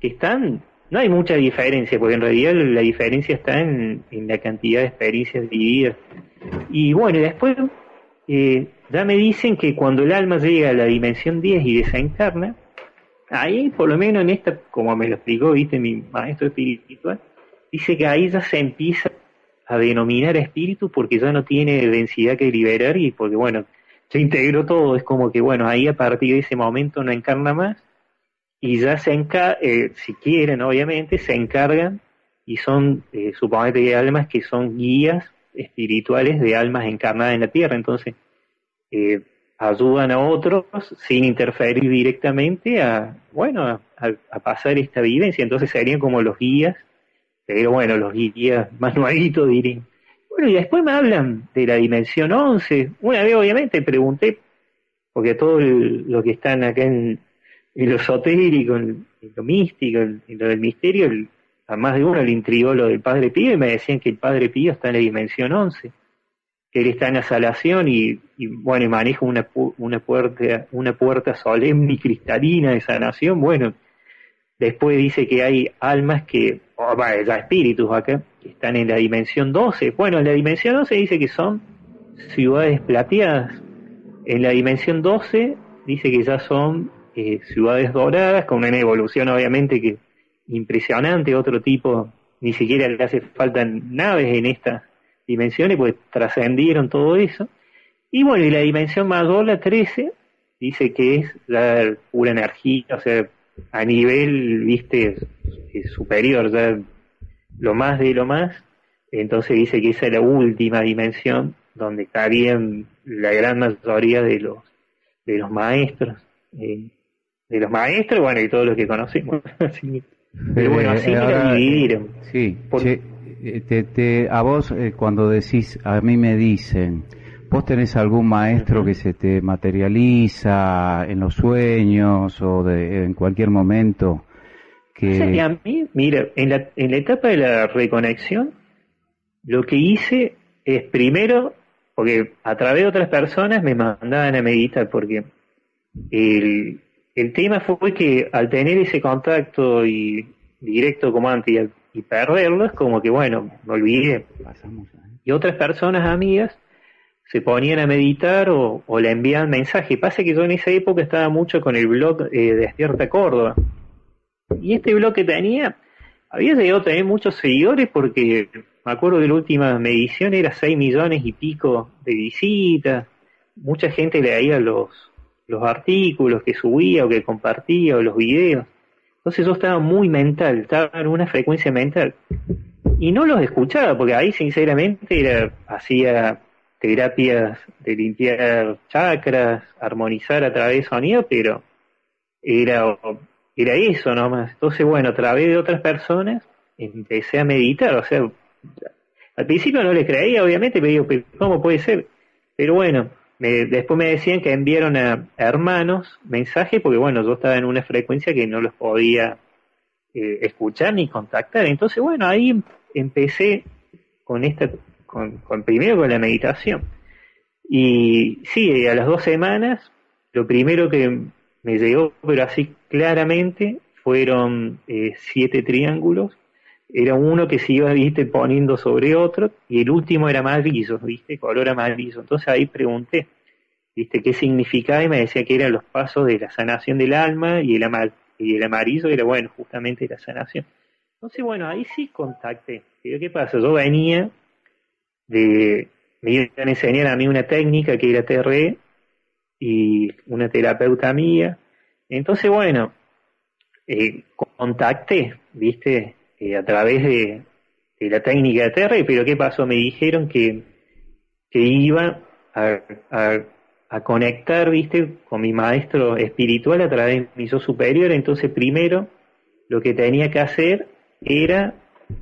Que están, no hay mucha diferencia, porque en realidad la diferencia está en, la cantidad de experiencias vividas. Y bueno, y después eh, ya me dicen que cuando el alma llega a la dimensión 10 y desencarna, ahí por lo menos en esta, como me lo explicó, viste, mi maestro espiritual, dice que ahí ya se empieza a denominar espíritu porque ya no tiene densidad que liberar y porque, bueno, se integró todo, es como que, bueno, ahí a partir de ese momento no encarna más y ya se encarga, eh, si quieren, obviamente, se encargan y son, eh, suponete que almas que son guías espirituales de almas encarnadas en la tierra, entonces eh, ayudan a otros sin interferir directamente a, bueno, a, pasar esta vivencia, entonces serían como los guías pero bueno, los guías más nuevitos dirían. Bueno, y después me hablan de la dimensión 11. Una vez obviamente pregunté, porque todo lo que están acá en, lo esotérico, en, lo místico, en, lo del misterio, a más de uno le intrigó lo del Padre Pío y me decían que el Padre Pío está en la dimensión 11, que él está en la salación y, bueno, y maneja una, una, puerta, una puerta solemne y cristalina de sanación. Bueno, después dice que hay almas que o ya espíritus acá, que están en la dimensión 12. Bueno, en la dimensión 12 dice que son ciudades plateadas. En la dimensión 12 dice que ya son eh, ciudades doradas, con una evolución obviamente que impresionante, otro tipo, ni siquiera le hace falta naves en estas dimensiones, pues trascendieron todo eso. Y bueno, y la dimensión mayor, la 13, dice que es la pura energía, o sea, a nivel, viste, superior, ya lo más de lo más, entonces dice que esa es la última dimensión donde cabían la gran mayoría de los de los maestros, eh, de los maestros, bueno, y todos los que conocemos. Pero bueno, así lo eh, dividieron.
Sí, te, te, a vos eh, cuando decís, a mí me dicen, ¿Vos tenés algún maestro que se te materializa en los sueños o de, en cualquier momento?
Que... a mí, mira, en la, en la etapa de la reconexión, lo que hice es primero, porque a través de otras personas me mandaban a meditar, porque el, el tema fue que al tener ese contacto y directo como antes y, perderlo, es como que, bueno, me olvidé. Y otras personas amigas se ponían a meditar o, le envían mensaje. Pasa que yo en esa época estaba mucho con el blog eh, Despierta Córdoba. Y este blog que tenía, había llegado a tener muchos seguidores porque me acuerdo de la última medición era 6 millones y pico de visitas. Mucha gente leía los, los artículos que subía o que compartía o los videos. Entonces yo estaba muy mental, estaba en una frecuencia mental. Y no los escuchaba porque ahí sinceramente era, hacía terapias de limpiar chakras, armonizar a través de sonido, pero era, era eso nomás. Entonces, bueno, a través de otras personas empecé a meditar, o sea, al principio no le creía, obviamente, pero digo, ¿cómo puede ser? Pero bueno, después me decían que enviaron a, hermanos mensajes, porque bueno, yo estaba en una frecuencia que no los podía eh, escuchar ni contactar. Entonces, bueno, ahí empecé con esta con, primero con la meditación. Y sí, a las dos semanas, lo primero que me llegó, pero así claramente, fueron eh, siete triángulos. Era uno que se iba, viste, poniendo sobre otro, y el último era amarillo, viste, color amarillo. Entonces ahí pregunté, viste, qué significaba, y me decía que eran los pasos de la sanación del alma, y el, y el amarillo era, bueno, justamente la sanación. Entonces, bueno, ahí sí contacté. ¿Qué pasa? Yo venía de, me iban a enseñar a mí una técnica que era TRE y una terapeuta mía. Entonces, bueno, eh, contacté, viste, eh, a través de, la técnica de TRE, pero ¿qué pasó? Me dijeron que, que iba a, a, conectar, viste, con mi maestro espiritual a través de mi yo superior. Entonces, primero, lo que tenía que hacer era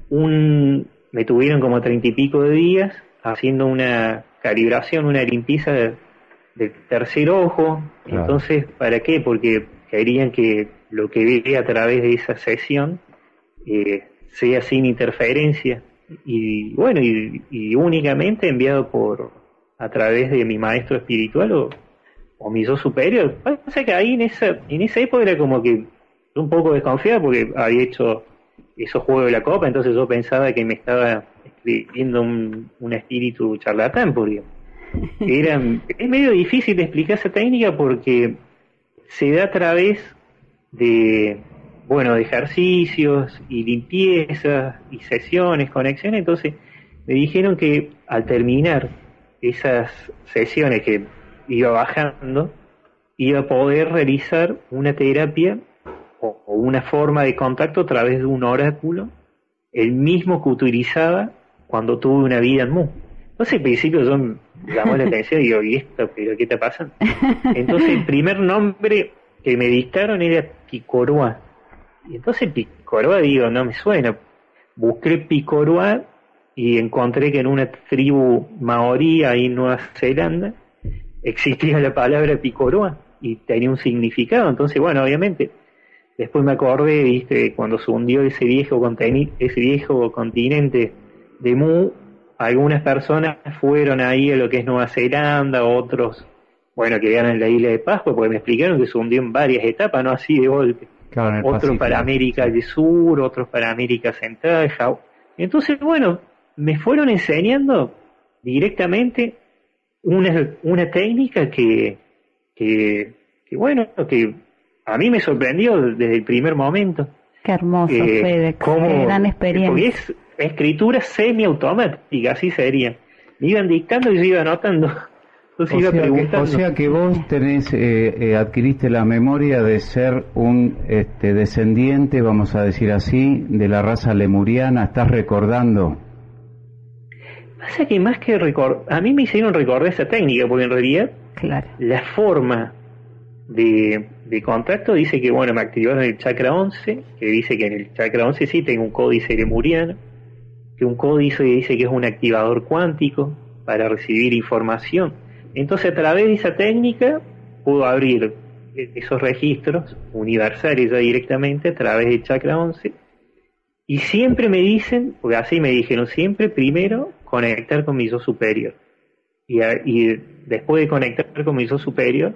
un, me tuvieron como treinta y pico de días haciendo una calibración, una limpieza del tercer ojo. Entonces, ¿para qué? Porque querían que lo que ve a través de esa sesión eh, sea sin interferencia y bueno y, únicamente enviado por a través de mi maestro espiritual o, o mi yo superior. Pasa que ahí en esa en esa época era como que un poco desconfiado porque había hecho esos juegos de la copa entonces yo pensaba que me estaba escribiendo un, un espíritu charlatán porque era es medio difícil de explicar esa técnica porque se da a través de bueno, de ejercicios y limpiezas y sesiones, conexiones. Entonces me dijeron que al terminar esas sesiones que iba bajando, iba a poder realizar una terapia o, una forma de contacto a través de un oráculo, el mismo que utilizaba cuando tuve una vida en Mu. Entonces al principio yo me llamó la atención y digo, ¿y esto? ¿Pero qué te pasa? Entonces el primer nombre que me dictaron era Picorua y entonces Picoroa, digo, no me suena. Busqué Picoroa y encontré que en una tribu maorí ahí en Nueva Zelanda existía la palabra Picoroa y tenía un significado. Entonces, bueno, obviamente, después me acordé, viste, cuando se hundió ese viejo, ese viejo continente de Mu, algunas personas fueron ahí a lo que es Nueva Zelanda, otros, bueno, que en la isla de Pascua, porque me explicaron que se hundió en varias etapas, no así de golpe otros para América del Sur, otros para América Central. Entonces, bueno, me fueron enseñando directamente una, una técnica que, que, bueno, que a mí me sorprendió desde el primer momento.
Qué hermoso, eh, qué gran experiencia.
Porque es escritura semiautomática, así sería. Me iban dictando y yo iba anotando
o, sea que, vos tenés, eh, eh, adquiriste la memoria de ser un este, descendiente, vamos a decir así, de la raza lemuriana, ¿estás recordando?
Pasa que más que recordar, a mí me hicieron recordar esa técnica, porque en realidad la forma de, de, contacto dice que, bueno, me activaron el chakra 11, que dice que en el chakra 11 sí tengo un códice lemuriano, que un códice dice que es un activador cuántico para recibir información entonces a través de esa técnica puedo abrir esos registros universales ya directamente a través de chakra 11 y siempre me dicen, porque así me dijeron siempre, primero conectar con mi yo superior. Y, y después de conectar con mi yo superior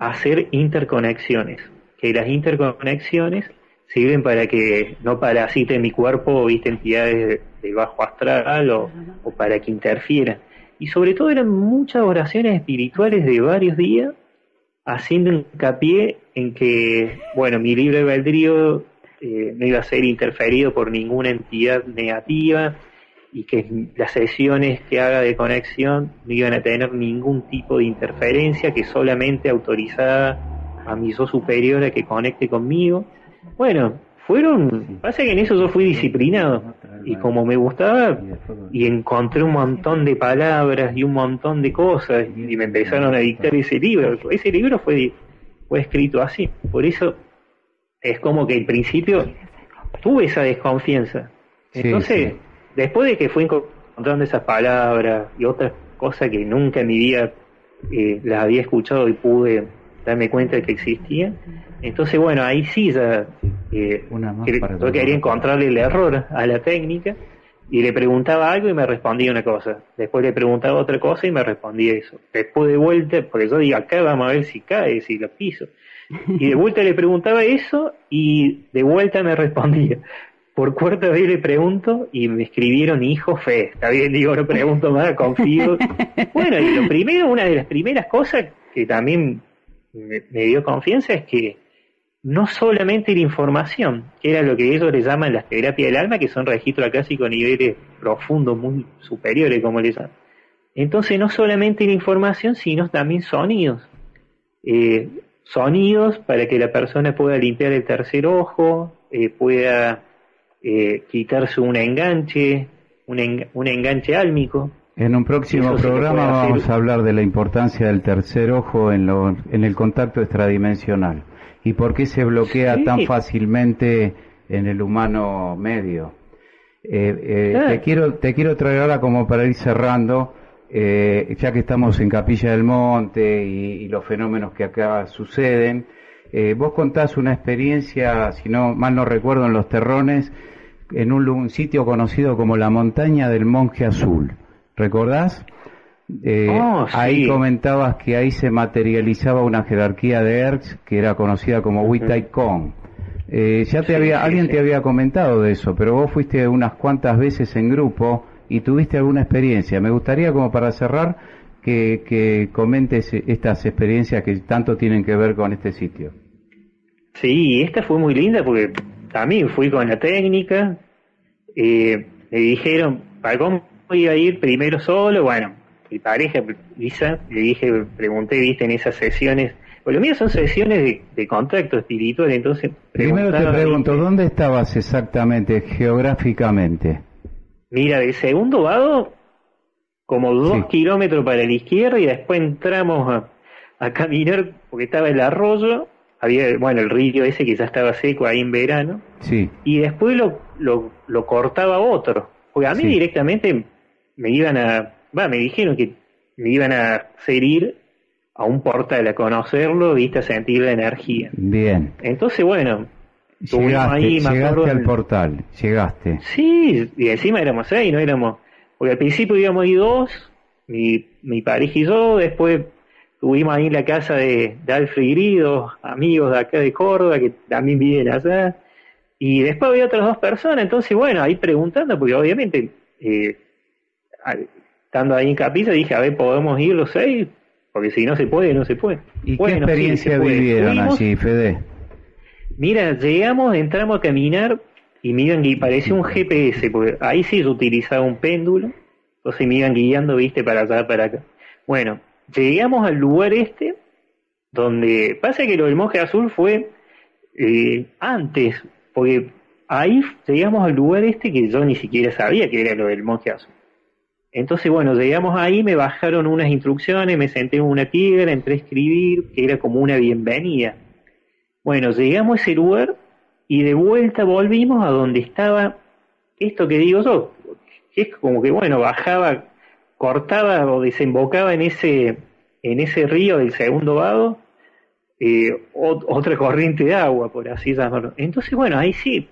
hacer interconexiones, que las interconexiones sirven para que no parasiten mi cuerpo viste entidades de, bajo astral o, o para que interfieran y sobre todo eran muchas oraciones espirituales de varios días, haciendo hincapié en que, bueno, mi libre albedrío eh, no iba a ser interferido por ninguna entidad negativa y que las sesiones que haga de conexión no iban a tener ningún tipo de interferencia, que solamente autorizada a mi yo superior a que conecte conmigo. Bueno, fueron, pasa que en eso yo fui disciplinado y como me gustaba y encontré un montón de palabras y un montón de cosas y me empezaron a dictar ese libro. Ese libro fue, fue escrito así, por eso es como que al principio tuve esa desconfianza. Entonces, después de que fui encontrando esas palabras y otras cosas que nunca en mi vida eh, las había escuchado y pude darme cuenta de que existían, entonces bueno, ahí sí ya eh, yo quería encontrarle el error a la técnica y le preguntaba algo y me respondía una cosa. Después le preguntaba otra cosa y me respondía eso. Después de vuelta, porque yo digo, acá vamos a ver si cae, si lo piso. Y de vuelta le preguntaba eso y de vuelta me respondía. Por cuarta vez le pregunto y me escribieron hijo fe. Está bien, digo, no pregunto más, confío. Bueno, y lo primero, una de las primeras cosas que también me dio confianza es que no solamente la información, que era lo que ellos le llaman las terapias del alma, que son registros clásicos a niveles profundos, muy superiores, como les llaman. Entonces, no solamente la información, sino también sonidos. Eh, sonidos para que la persona pueda limpiar el tercer ojo, eh, pueda eh, quitarse un enganche, un, un enganche álmico.
En un próximo programa vamos a hablar de la importancia del tercer ojo en, lo, en el contacto extradimensional y por qué se bloquea tan fácilmente en el humano medio. Eh, eh, te quiero te quiero traer ahora como para ir cerrando eh, ya que estamos en Capilla del Monte y, los fenómenos que acá suceden, eh, vos contás una experiencia, si no mal no recuerdo, en Los Terrones, en un, sitio conocido como la Montaña del Monje Azul. ¿Recordás? Eh, oh, ahí comentabas que ahí se materializaba una jerarquía de Erz que era conocida como Witai Kong. Eh, ya te había, alguien te había comentado de eso, pero vos fuiste unas cuantas veces en grupo y tuviste alguna experiencia. Me gustaría, como para cerrar, que, que comentes estas experiencias que tanto tienen que ver con este sitio.
Sí, esta fue muy linda porque también fui con la técnica. Eh, me dijeron, ¿para iba a ir primero solo? Bueno, mi pareja, Lisa, le dije, pregunté, viste, en esas sesiones pues lo mío son sesiones de, contacto espiritual, entonces...
Primero te pregunto, ¿dónde estabas exactamente, geográficamente?
Mira, de segundo vado, como dos kilómetros para la izquierda y después entramos a, caminar porque estaba el arroyo, había, bueno, el río ese que ya estaba seco ahí en verano,
sí.
y después lo, lo, cortaba otro, porque a mí directamente me iban a, va, me dijeron que me iban a hacer ir a un portal a conocerlo, viste, a sentir la energía.
Bien.
Entonces, bueno,
llegaste, ahí, llegaste al portal, llegaste.
Sí, y encima éramos seis, no éramos, porque al principio íbamos ahí dos, mi, mi pareja y yo, después tuvimos ahí en la casa de, de Alfred Grido, amigos de acá de Córdoba, que también viven allá, y después había otras dos personas, entonces bueno, ahí preguntando, porque obviamente, eh, estando ahí en Capilla, dije, a ver, podemos ir los seis, porque si no se puede, no se puede.
¿Y qué experiencia vivieron allí, Fede?
Mira, llegamos, entramos a caminar y me iban y parecía un GPS, porque ahí sí se utilizaba un péndulo, entonces me iban guiando, viste, para allá, para acá. Bueno, llegamos al lugar este, donde pasa que lo del monje azul fue eh, antes, porque ahí llegamos al lugar este que yo ni siquiera sabía que era lo del monje azul. Entonces, bueno, llegamos ahí, me bajaron unas instrucciones, me senté en una piedra, entré a escribir, que era como una bienvenida. Bueno, llegamos a ese lugar y de vuelta volvimos a donde estaba esto que digo yo, que es como que, bueno, bajaba, cortaba o desembocaba en ese, en ese río del segundo vado, eh, otra corriente de agua, por así llamarlo. Entonces, bueno, ahí sí,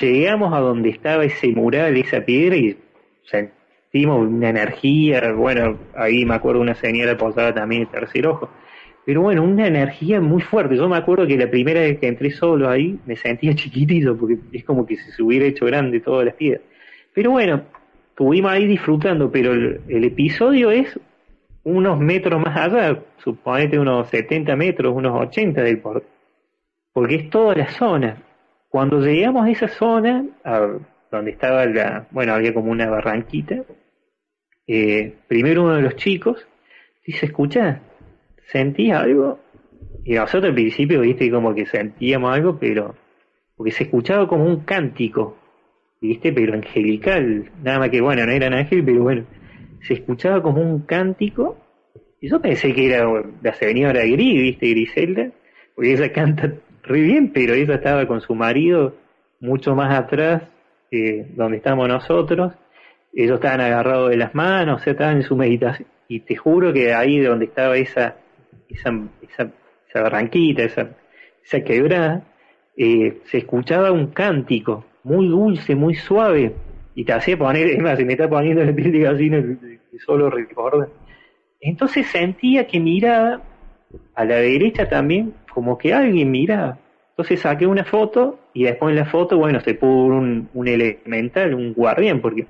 llegamos a donde estaba ese mural, esa piedra y una energía, bueno, ahí me acuerdo una señora posada también el tercer ojo, pero bueno, una energía muy fuerte. Yo me acuerdo que la primera vez que entré solo ahí me sentía chiquitito, porque es como que se hubiera hecho grande todas las piedras. Pero bueno, estuvimos ahí disfrutando, pero el, episodio es unos metros más allá, suponete unos 70 metros, unos 80 del puerto, porque es toda la zona. Cuando llegamos a esa zona, donde estaba la, bueno, había como una barranquita, eh, primero uno de los chicos dice, escucha, ¿sentí algo? Y nosotros al principio, viste, como que sentíamos algo, pero porque se escuchaba como un cántico, viste, pero angelical, nada más que, bueno, no era ángel, pero bueno, se escuchaba como un cántico, y yo pensé que era la señora Gris, viste, Griselda, porque ella canta re bien, pero ella estaba con su marido mucho más atrás, eh, donde estamos nosotros, ellos estaban agarrados de las manos, o sea, estaban en su meditación. Y te juro que ahí donde estaba esa, esa, esa, esa barranquita, esa, esa quebrada, eh, se escuchaba un cántico muy dulce, muy suave, y te hacía poner, es más, se me está poniendo el piel de gallina solo recuerda. Entonces sentía que miraba a la derecha también, como que alguien miraba. Entonces saqué una foto y después en la foto, bueno, se pudo un elemental, un guardián, porque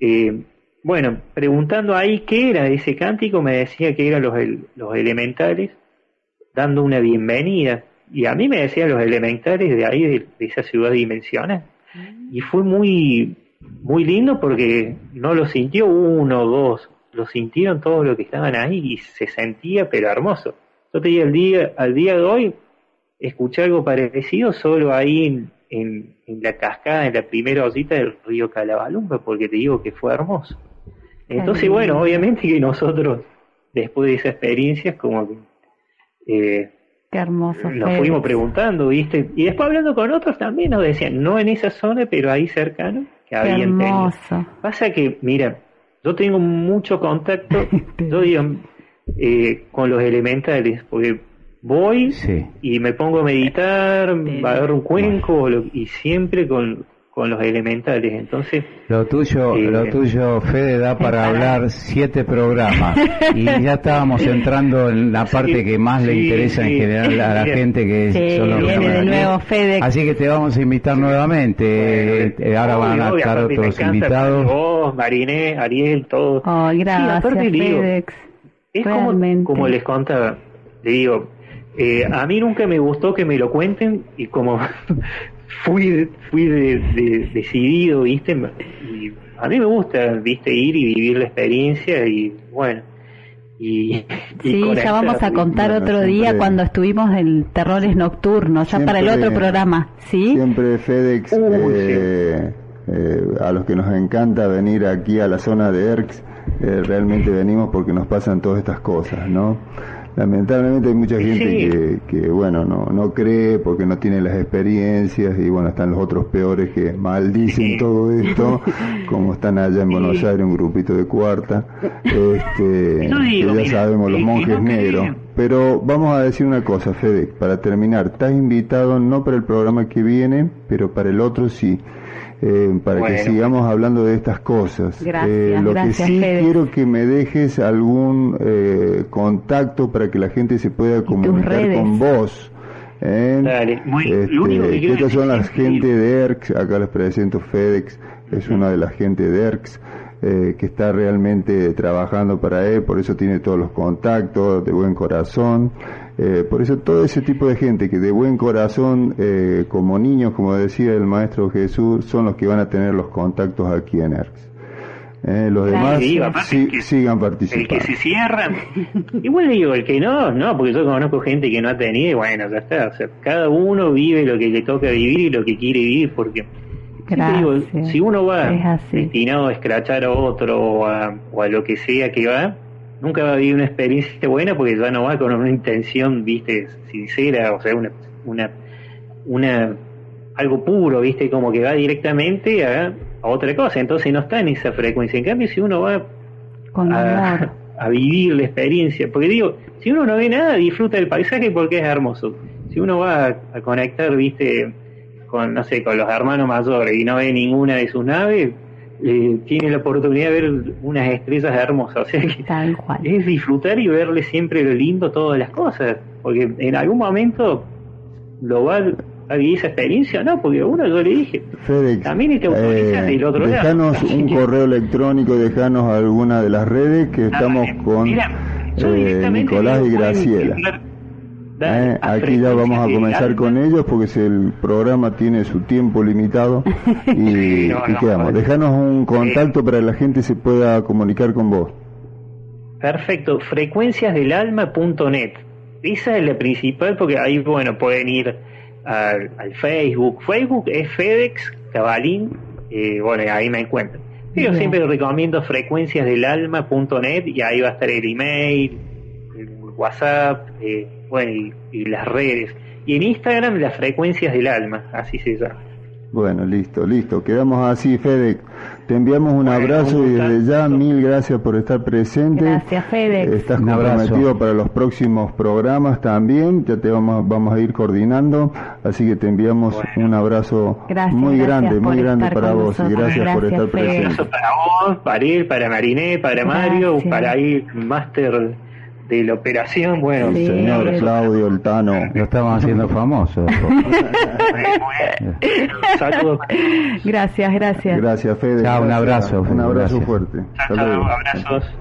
eh, bueno, preguntando ahí qué era ese cántico, me decía que eran los, los elementales dando una bienvenida. Y a mí me decían los elementales de ahí, de, esa ciudad dimensional. Y fue muy, muy lindo porque no lo sintió uno o dos, lo sintieron todos los que estaban ahí y se sentía pero hermoso. Yo te digo, al día, al día de hoy, escuché algo parecido solo ahí en, en, la cascada, en la primera osita del río Calabalumba, porque te digo que fue hermoso. Entonces, bueno, obviamente que nosotros, después de esa experiencia, como que...
Eh, Qué hermoso.
Nos fuimos preguntando, ¿viste? Y después hablando con otros también nos decían, no en esa zona, pero ahí cercano, que habían
hermoso.
Pasa que, mira, yo tengo mucho contacto, yo digo, eh, con los elementales, porque voy y me pongo a meditar, a dar un cuenco y siempre con, con los elementales. Entonces,
lo tuyo, eh, lo tuyo, Fede, da para hablar siete programas y ya estábamos entrando en la parte que más le interesa en general a la gente que
son los viene de nuevo Fede.
Así que te vamos a invitar nuevamente. Eh, ahora van a estar otros invitados.
Vos, Mariné, Ariel, todos.
Oh, gracias, FedEx.
es como, como les contaba, le digo, eh, a mí nunca me gustó que me lo cuenten y como fui fui de, decidido, ¿viste? Y a mí me gusta, ¿viste? Ir y vivir la experiencia y bueno. Y,
sí, ya vamos a contar otro día cuando estuvimos en Terrores Nocturnos, ya para el otro programa, ¿sí?
Siempre FedEx, eh, eh, a los que nos encanta venir aquí a la zona de ERX, eh, realmente venimos porque nos pasan todas estas cosas, ¿no? Lamentablemente hay mucha gente que, bueno no no cree porque no tiene las experiencias y bueno están los otros peores que maldicen todo esto como están allá en Buenos Aires un grupito de cuarta este que ya sabemos los monjes negros. Pero vamos a decir una cosa Fede para terminar. Estás invitado no para el programa que viene pero para el otro sí eh, para que sigamos hablando de estas cosas.
Eh,
lo que sí quiero que me dejes algún eh, contacto para que la gente se pueda comunicar con vos.
Dale, este,
estas son las gente de ERX, acá les presento FedEx, es una de las gente de ERX. que está realmente trabajando para él, por eso tiene todos los contactos, de buen corazón. Eh, por eso todo ese tipo de gente que de buen corazón, eh, como niños, como decía el Maestro Jesús, son los que van a tener los contactos aquí en ERX. Eh, los demás sigan participando.
El que se cierran, igual digo, el que no, no, porque yo conozco gente que no ha tenido y bueno, ya está. O sea, cada uno vive lo que le toca vivir y lo que quiere vivir, porque digo, si uno va destinado a escrachar a otro o a, o a lo que sea que va, nunca va a vivir una experiencia buena porque ya no va con una intención, viste, sincera, o sea, una, una, una algo puro, viste, como que va directamente a, otra cosa, entonces no está en esa frecuencia. En cambio, si uno va a, vivir la experiencia, porque digo, si uno no ve nada, disfruta del paisaje porque es hermoso. Si uno va a, conectar, viste, con, no sé, con los hermanos mayores y no ve ninguna de sus naves, eh, tiene la oportunidad de ver unas estrellas hermosas. O sea que es disfrutar y verle siempre lo lindo todas las cosas. Porque en algún momento lo va a vivir esa experiencia, ¿no? Porque uno yo le dije,
FedEx, también te autorizas eh, del otro dejanos un correo electrónico, dejanos alguna de las redes que estamos con eh, Nicolás y Graciela. Eh, aquí ya vamos a comenzar con ellos porque si el programa tiene su tiempo limitado y, quedamos. Dejanos un contacto para que la gente se pueda comunicar con vos.
Perfecto, frecuenciasdelalma.net. Esa es la principal porque ahí, bueno, pueden ir al, Facebook. Facebook es FedEx Cabalín, eh, bueno, ahí me encuentran. Yo siempre recomiendo frecuenciasdelalma.net y ahí va a estar el email, el WhatsApp, eh, bueno, y, las redes. Y en Instagram las frecuencias del alma, así se llama.
Bueno, listo, listo. Quedamos así, Fede. Te enviamos un abrazo y desde ya mil gracias por estar presente.
Gracias, Fede.
Estás comprometido para los próximos programas también. Ya te vamos, vamos a ir coordinando. Así que te enviamos un abrazo muy grande, muy grande para vos y gracias, por estar presente.
para vos, para él, para Mariné, para Mario, para ir Máster de la operación, bueno,
el señor Claudio Altano,
lo estamos haciendo famoso.
Saludos. Gracias, gracias.
Gracias, Fede.
un abrazo.
Un abrazo fuerte.
Chao, abrazos.